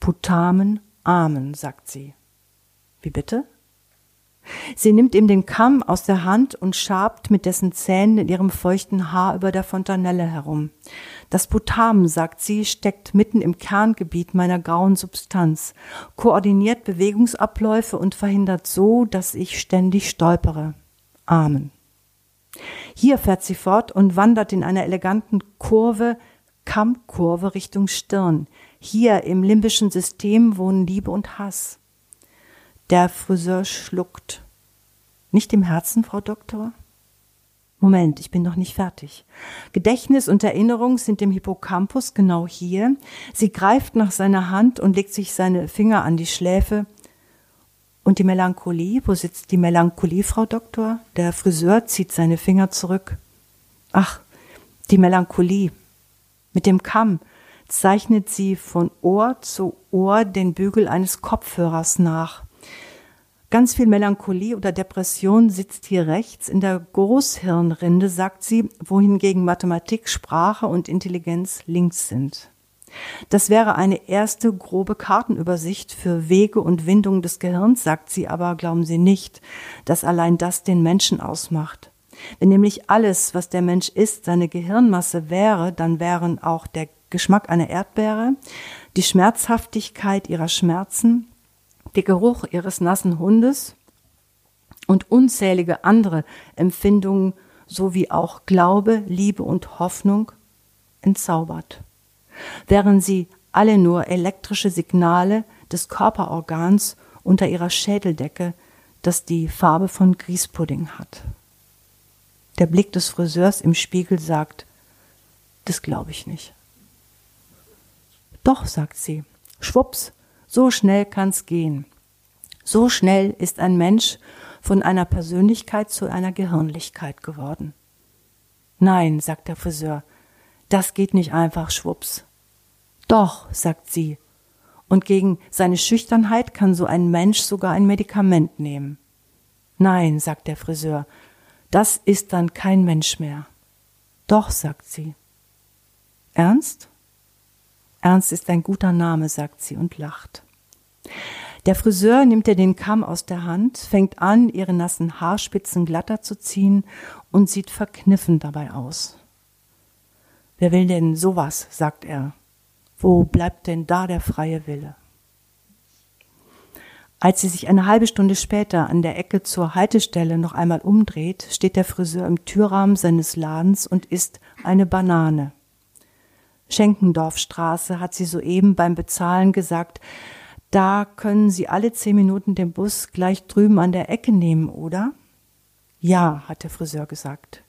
Putamen, Amen, sagt sie. Wie bitte? Sie nimmt ihm den Kamm aus der Hand und schabt mit dessen Zähnen in ihrem feuchten Haar über der Fontanelle herum. Das Putamen, sagt sie, steckt mitten im Kerngebiet meiner grauen Substanz, koordiniert Bewegungsabläufe und verhindert so, dass ich ständig stolpere. Amen. Hier fährt sie fort und wandert in einer eleganten Kurve, Kammkurve Richtung Stirn. Hier im limbischen System wohnen Liebe und Hass. Der Friseur schluckt. Nicht im Herzen, Frau Doktor? Moment, ich bin noch nicht fertig. Gedächtnis und Erinnerung sind im Hippocampus genau hier. Sie greift nach seiner Hand und legt sich seine Finger an die Schläfe. Und die Melancholie, wo sitzt die Melancholie, Frau Doktor? Der Friseur zieht seine Finger zurück. Ach, die Melancholie. Mit dem Kamm zeichnet sie von Ohr zu Ohr den Bügel eines Kopfhörers nach. Ganz viel Melancholie oder Depression sitzt hier rechts in der Großhirnrinde, sagt sie, wohingegen Mathematik, Sprache und Intelligenz links sind. Das wäre eine erste grobe Kartenübersicht für Wege und Windungen des Gehirns, sagt sie, aber glauben Sie nicht, dass allein das den Menschen ausmacht. Wenn nämlich alles, was der Mensch ist, seine Gehirnmasse wäre, dann wären auch der Geschmack einer Erdbeere, die Schmerzhaftigkeit ihrer Schmerzen, der Geruch ihres nassen Hundes und unzählige andere Empfindungen sowie auch Glaube, Liebe und Hoffnung entzaubert. Wären sie alle nur elektrische Signale des Körperorgans unter ihrer Schädeldecke, das die Farbe von Grießpudding hat. Der Blick des Friseurs im Spiegel sagt, das glaube ich nicht. Doch, sagt sie, schwupps, so schnell kann's gehen. So schnell ist ein Mensch von einer Persönlichkeit zu einer Gehirnlichkeit geworden. Nein, sagt der Friseur, das geht nicht einfach schwupps. Doch, sagt sie, und gegen seine Schüchternheit kann so ein Mensch sogar ein Medikament nehmen. Nein, sagt der Friseur, das ist dann kein Mensch mehr. Doch, sagt sie. Ernst? Ernst ist ein guter Name, sagt sie und lacht. Der Friseur nimmt ihr den Kamm aus der Hand, fängt an, ihre nassen Haarspitzen glatter zu ziehen und sieht verkniffen dabei aus. Wer will denn sowas, sagt er. Wo bleibt denn da der freie Wille? Als sie sich eine halbe Stunde später an der Ecke zur Haltestelle noch einmal umdreht, steht der Friseur im Türrahmen seines Ladens und isst eine Banane. Schenkendorfstraße hat sie soeben beim Bezahlen gesagt, da können Sie alle zehn Minuten den Bus gleich drüben an der Ecke nehmen, oder? Ja, hat der Friseur gesagt.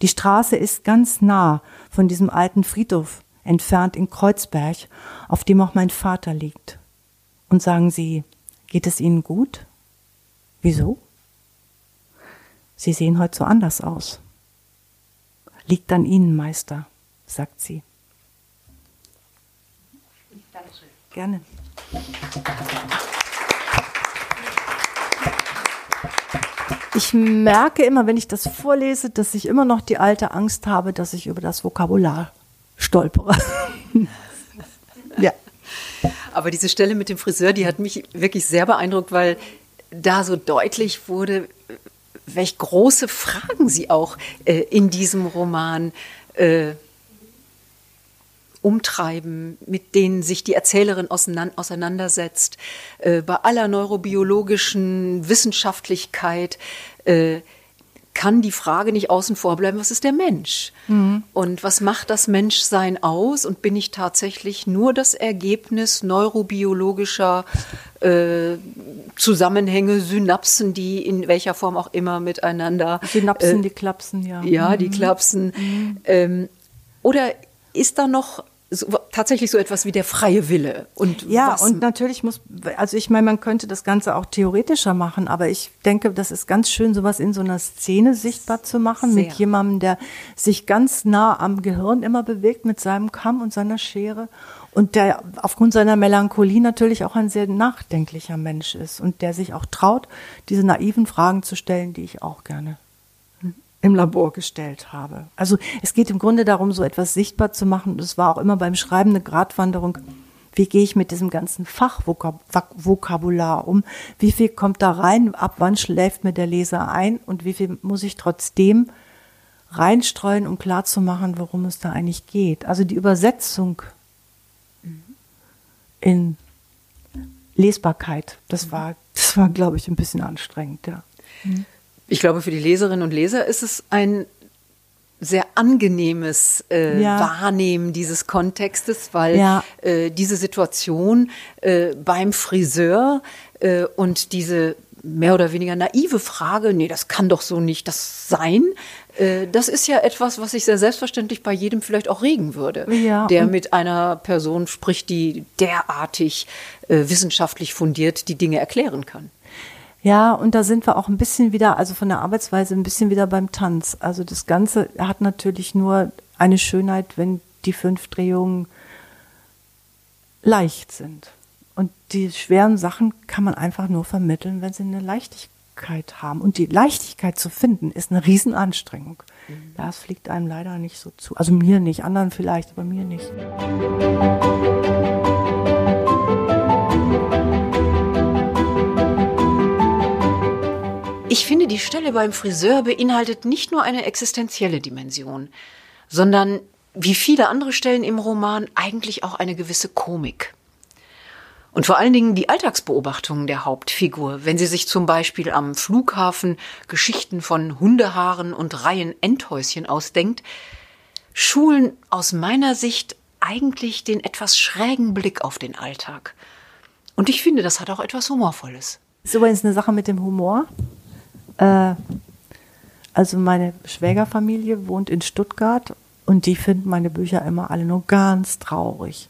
Die Straße ist ganz nah von diesem alten Friedhof entfernt in Kreuzberg, auf dem auch mein Vater liegt. Und sagen Sie, geht es Ihnen gut? Wieso? Sie sehen heute so anders aus. Liegt an Ihnen, Meister, sagt sie. Dankeschön. Gerne. Ich merke immer, wenn ich das vorlese, dass ich immer noch die alte Angst habe, dass ich über das Vokabular stolpere. ja. Aber diese Stelle mit dem Friseur, die hat mich wirklich sehr beeindruckt, weil da so deutlich wurde, welch große Fragen sie auch äh, in diesem Roman äh, umtreiben, mit denen sich die Erzählerin auseinandersetzt. Äh, bei aller neurobiologischen Wissenschaftlichkeit äh, kann die Frage nicht außen vor bleiben, was ist der Mensch? Mhm. Und was macht das Menschsein aus? Und bin ich tatsächlich nur das Ergebnis neurobiologischer äh, Zusammenhänge, Synapsen, die in welcher Form auch immer miteinander. Synapsen, äh, die klapsen, ja. Ja, mhm. die klapsen. Mhm. Ähm, oder ist da noch so, tatsächlich so etwas wie der freie Wille. Und ja, was? und natürlich muss, also ich meine, man könnte das Ganze auch theoretischer machen, aber ich denke, das ist ganz schön, sowas in so einer Szene sichtbar zu machen Sehr. mit jemandem, der sich ganz nah am Gehirn immer bewegt mit seinem Kamm und seiner Schere und der aufgrund seiner Melancholie natürlich auch ein sehr nachdenklicher Mensch ist und der sich auch traut, diese naiven Fragen zu stellen, die ich auch gerne im Labor gestellt habe. Also es geht im Grunde darum, so etwas sichtbar zu machen. Das war auch immer beim Schreiben eine Gratwanderung. Wie gehe ich mit diesem ganzen Fachvokabular um? Wie viel kommt da rein? Ab wann schläft mir der Leser ein? Und wie viel muss ich trotzdem reinstreuen, um klarzumachen, worum es da eigentlich geht? Also die Übersetzung in Lesbarkeit, das war, das war, glaube ich, ein bisschen anstrengend, ja. Mhm. Ich glaube, für die Leserinnen und Leser ist es ein sehr angenehmes äh, ja. Wahrnehmen dieses Kontextes, weil ja. äh, diese Situation äh, beim Friseur äh, und diese mehr oder weniger naive Frage, nee, das kann doch so nicht das sein, äh, das ist ja etwas, was sich sehr selbstverständlich bei jedem vielleicht auch regen würde, ja. der mit einer Person spricht, die derartig äh, wissenschaftlich fundiert die Dinge erklären kann. Ja, und da sind wir auch ein bisschen wieder, also von der Arbeitsweise ein bisschen wieder beim Tanz. Also das Ganze hat natürlich nur eine Schönheit, wenn die fünf Drehungen leicht sind. Und die schweren Sachen kann man einfach nur vermitteln, wenn sie eine Leichtigkeit haben. Und die Leichtigkeit zu finden, ist eine Riesenanstrengung. Mhm. Das fliegt einem leider nicht so zu. Also mir nicht, anderen vielleicht, aber mir nicht. Ich finde, die Stelle beim Friseur beinhaltet nicht nur eine existenzielle Dimension, sondern wie viele andere Stellen im Roman eigentlich auch eine gewisse Komik. Und vor allen Dingen die Alltagsbeobachtungen der Hauptfigur, wenn sie sich zum Beispiel am Flughafen Geschichten von Hundehaaren und Reihen Endhäuschen ausdenkt, schulen aus meiner Sicht eigentlich den etwas schrägen Blick auf den Alltag. Und ich finde, das hat auch etwas Humorvolles. Ist übrigens eine Sache mit dem Humor. Äh, also meine Schwägerfamilie wohnt in Stuttgart und die finden meine Bücher immer alle nur ganz traurig.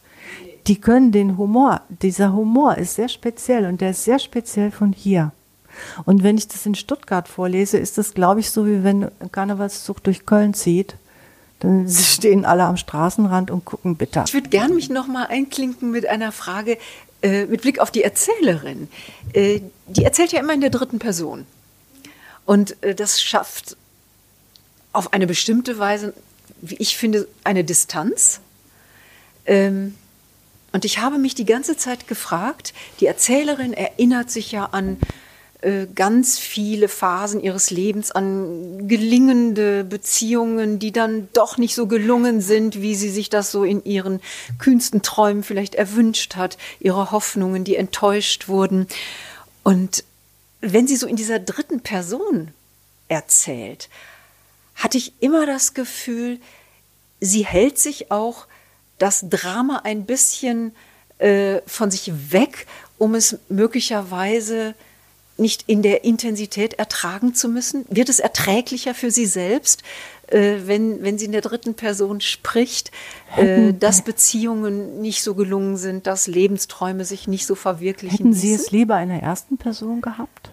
Die können den Humor, dieser Humor ist sehr speziell und der ist sehr speziell von hier. Und wenn ich das in Stuttgart vorlese, ist das, glaube ich, so wie wenn Karnevalszug durch Köln zieht. Dann stehen alle am Straßenrand und gucken bitter. Ich würde gerne mich noch mal einklinken mit einer Frage äh, mit Blick auf die Erzählerin. Äh, die erzählt ja immer in der dritten Person. Und äh, das schafft auf eine bestimmte Weise, wie ich finde, eine Distanz. Ähm, und ich habe mich die ganze Zeit gefragt, die Erzählerin erinnert sich ja an äh, ganz viele Phasen ihres Lebens, an gelingende Beziehungen, die dann doch nicht so gelungen sind, wie sie sich das so in ihren kühnsten Träumen vielleicht erwünscht hat, ihre Hoffnungen, die enttäuscht wurden. Und wenn sie so in dieser dritten Person erzählt, hatte ich immer das Gefühl, sie hält sich auch das Drama ein bisschen äh, von sich weg, um es möglicherweise nicht in der Intensität ertragen zu müssen? Wird es erträglicher für sie selbst, äh, wenn, wenn sie in der dritten Person spricht, äh, dass Beziehungen nicht so gelungen sind, dass Lebensträume sich nicht so verwirklichen? Hätten Sie es lieber in der ersten Person gehabt?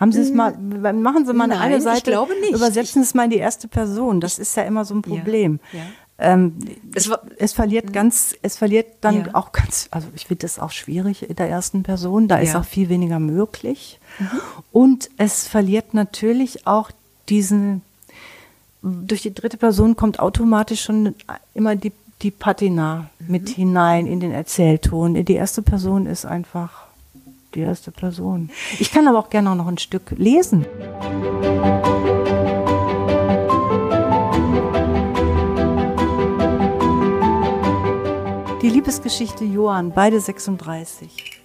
Haben Sie es mal, machen Sie mal Nein, eine Seite, ich glaube nicht. übersetzen Sie es mal in die erste Person. Das ist ja immer so ein Problem. Ja, Ähm, es, es, verliert mhm. ganz, es verliert dann ja. auch ganz, also ich finde das auch schwierig in der ersten Person, da ja. ist auch viel weniger möglich. Mhm. Und es verliert natürlich auch diesen, durch die dritte Person kommt automatisch schon immer die, die Patina mhm. mit hinein in den Erzählton. Die erste Person ist einfach die erste Person. Ich kann aber auch gerne noch ein Stück lesen. Die Liebesgeschichte Johann, beide 36.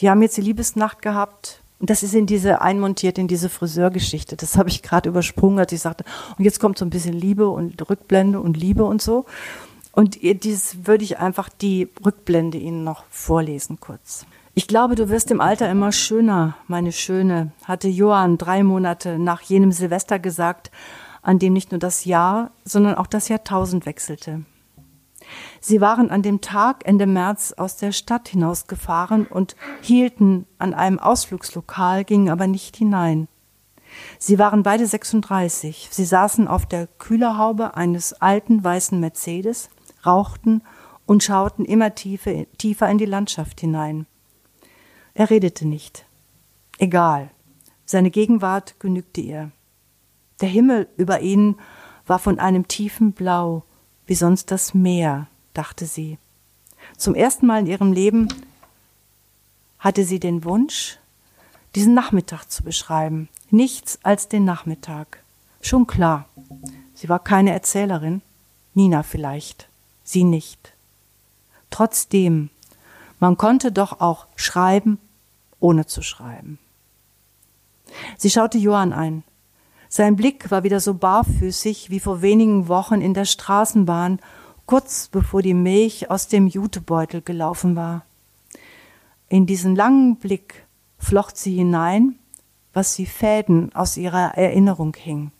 Die haben jetzt die Liebesnacht gehabt. Und das ist in diese einmontiert in diese Friseurgeschichte. Das habe ich gerade übersprungen, als ich sagte, und jetzt kommt so ein bisschen Liebe und Rückblende und Liebe und so. Und dieses würde ich einfach die Rückblende Ihnen noch vorlesen kurz. Ich glaube, du wirst im Alter immer schöner, meine Schöne, hatte Johann drei Monate nach jenem Silvester gesagt, an dem nicht nur das Jahr, sondern auch das Jahrtausend wechselte. Sie waren an dem Tag Ende März aus der Stadt hinausgefahren und hielten an einem Ausflugslokal, gingen aber nicht hinein. Sie waren beide 36. Sie saßen auf der Kühlerhaube eines alten weißen Mercedes, rauchten und schauten immer tiefer, tiefer in die Landschaft hinein. Er redete nicht. Egal. Seine Gegenwart genügte ihr. Der Himmel über ihnen war von einem tiefen Blau, wie sonst das Meer, dachte sie. Zum ersten Mal in ihrem Leben hatte sie den Wunsch, diesen Nachmittag zu beschreiben. Nichts als den Nachmittag. Schon klar. Sie war keine Erzählerin. Nina vielleicht. Sie nicht. Trotzdem, man konnte doch auch schreiben, ohne zu schreiben. Sie schaute Johann ein. Sein Blick war wieder so barfüßig wie vor wenigen Wochen in der Straßenbahn, kurz bevor die Milch aus dem Jutebeutel gelaufen war. In diesen langen Blick flocht sie hinein, was wie Fäden aus ihrer Erinnerung hing.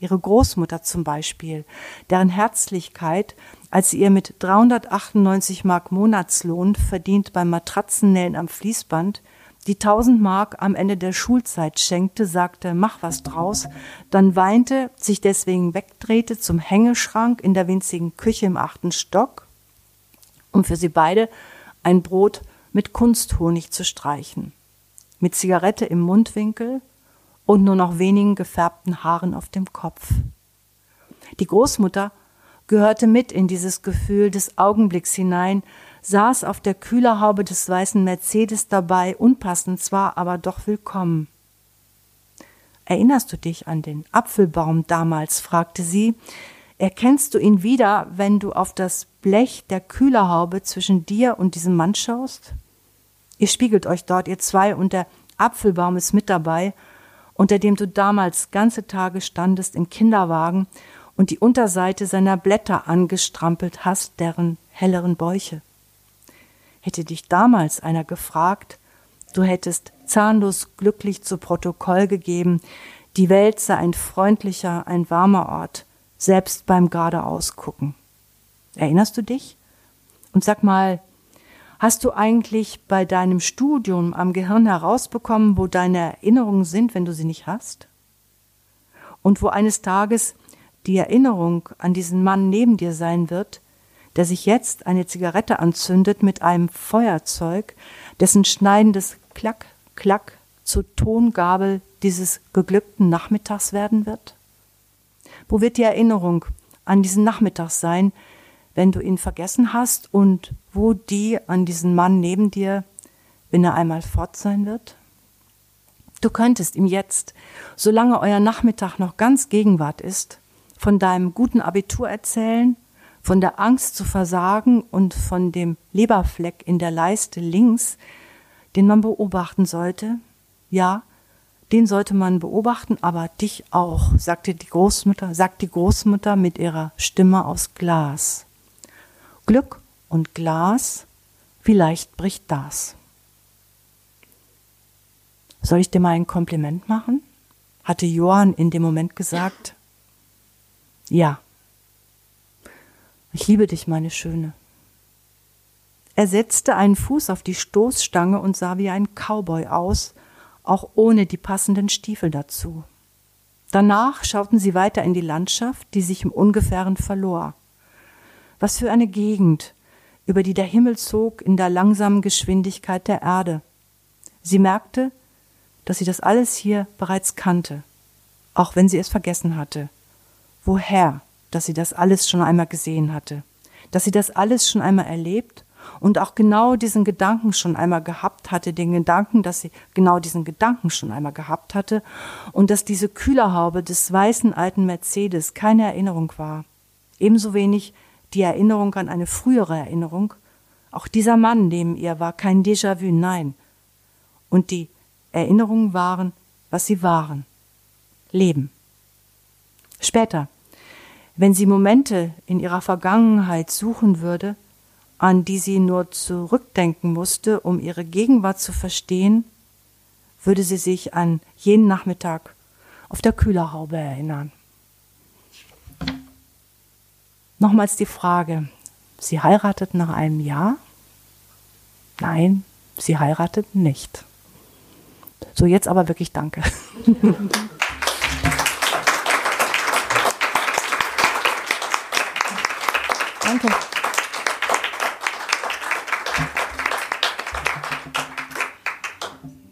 Ihre Großmutter zum Beispiel, deren Herzlichkeit, als sie ihr mit 398 Mark Monatslohn verdient beim Matratzennähen am Fließband die tausend Mark am Ende der Schulzeit schenkte, sagte, mach was draus, dann weinte, sich deswegen wegdrehte zum Hängeschrank in der winzigen Küche im achten Stock, um für sie beide ein Brot mit Kunsthonig zu streichen, mit Zigarette im Mundwinkel und nur noch wenigen gefärbten Haaren auf dem Kopf. Die Großmutter gehörte mit in dieses Gefühl des Augenblicks hinein, saß auf der Kühlerhaube des weißen Mercedes dabei, unpassend zwar, aber doch willkommen. Erinnerst du dich an den Apfelbaum damals? fragte sie. Erkennst du ihn wieder, wenn du auf das Blech der Kühlerhaube zwischen dir und diesem Mann schaust? Ihr spiegelt euch dort, ihr zwei, und der Apfelbaum ist mit dabei, unter dem du damals ganze Tage standest im Kinderwagen und die Unterseite seiner Blätter angestrampelt hast, deren helleren Bäuche. Hätte dich damals einer gefragt, du hättest zahnlos glücklich zu Protokoll gegeben, die Welt sei ein freundlicher, ein warmer Ort, selbst beim geradeausgucken. Erinnerst du dich? Und sag mal, hast du eigentlich bei deinem Studium am Gehirn herausbekommen, wo deine Erinnerungen sind, wenn du sie nicht hast? Und wo eines Tages die Erinnerung an diesen Mann neben dir sein wird, der sich jetzt eine Zigarette anzündet mit einem Feuerzeug, dessen schneidendes Klack, Klack zur Tongabel dieses geglückten Nachmittags werden wird? Wo wird die Erinnerung an diesen Nachmittag sein, wenn du ihn vergessen hast und wo die an diesen Mann neben dir, wenn er einmal fort sein wird? Du könntest ihm jetzt, solange euer Nachmittag noch ganz Gegenwart ist, von deinem guten Abitur erzählen von der Angst zu versagen und von dem Leberfleck in der Leiste links, den man beobachten sollte. Ja, den sollte man beobachten, aber dich auch, sagte die Großmutter, sagt die Großmutter mit ihrer Stimme aus Glas. Glück und Glas, vielleicht bricht das. Soll ich dir mal ein Kompliment machen? hatte Johann in dem Moment gesagt. Ja, ich liebe dich, meine Schöne. Er setzte einen Fuß auf die Stoßstange und sah wie ein Cowboy aus, auch ohne die passenden Stiefel dazu. Danach schauten sie weiter in die Landschaft, die sich im Ungefähren verlor. Was für eine Gegend, über die der Himmel zog in der langsamen Geschwindigkeit der Erde. Sie merkte, dass sie das alles hier bereits kannte, auch wenn sie es vergessen hatte. Woher, dass sie das alles schon einmal gesehen hatte, dass sie das alles schon einmal erlebt und auch genau diesen Gedanken schon einmal gehabt hatte, den Gedanken, dass sie genau diesen Gedanken schon einmal gehabt hatte und dass diese Kühlerhaube des weißen alten Mercedes keine Erinnerung war. Ebenso wenig die Erinnerung an eine frühere Erinnerung. Auch dieser Mann neben ihr war kein Déjà-vu, nein. Und die Erinnerungen waren, was sie waren. Leben. Später, wenn sie Momente in ihrer Vergangenheit suchen würde, an die sie nur zurückdenken musste, um ihre Gegenwart zu verstehen, würde sie sich an jenen Nachmittag auf der Kühlerhaube erinnern. Nochmals die Frage, Sie heirateten nach einem Jahr? Nein, Sie heirateten nicht. So, jetzt aber wirklich danke. danke.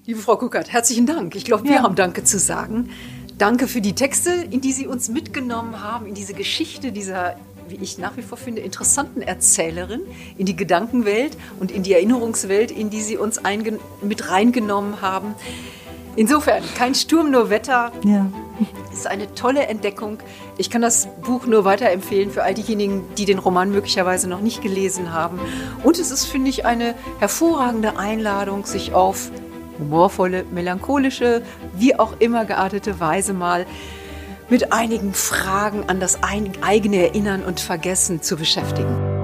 Liebe Frau Kuckert, herzlichen Dank. Ich glaube, wir ja. haben Danke zu sagen. Danke für die Texte, in die Sie uns mitgenommen haben, in diese Geschichte dieser, wie ich nach wie vor finde, interessanten Erzählerin, in die Gedankenwelt und in die Erinnerungswelt, in die Sie uns mit reingenommen haben. Insofern, kein Sturm, nur Wetter. Ja. Ist eine tolle Entdeckung. Ich kann das Buch nur weiterempfehlen für all diejenigen, die den Roman möglicherweise noch nicht gelesen haben. Und es ist, finde ich, eine hervorragende Einladung, sich auf humorvolle, melancholische, wie auch immer geartete Weise mal mit einigen Fragen an das eigene Erinnern und Vergessen zu beschäftigen.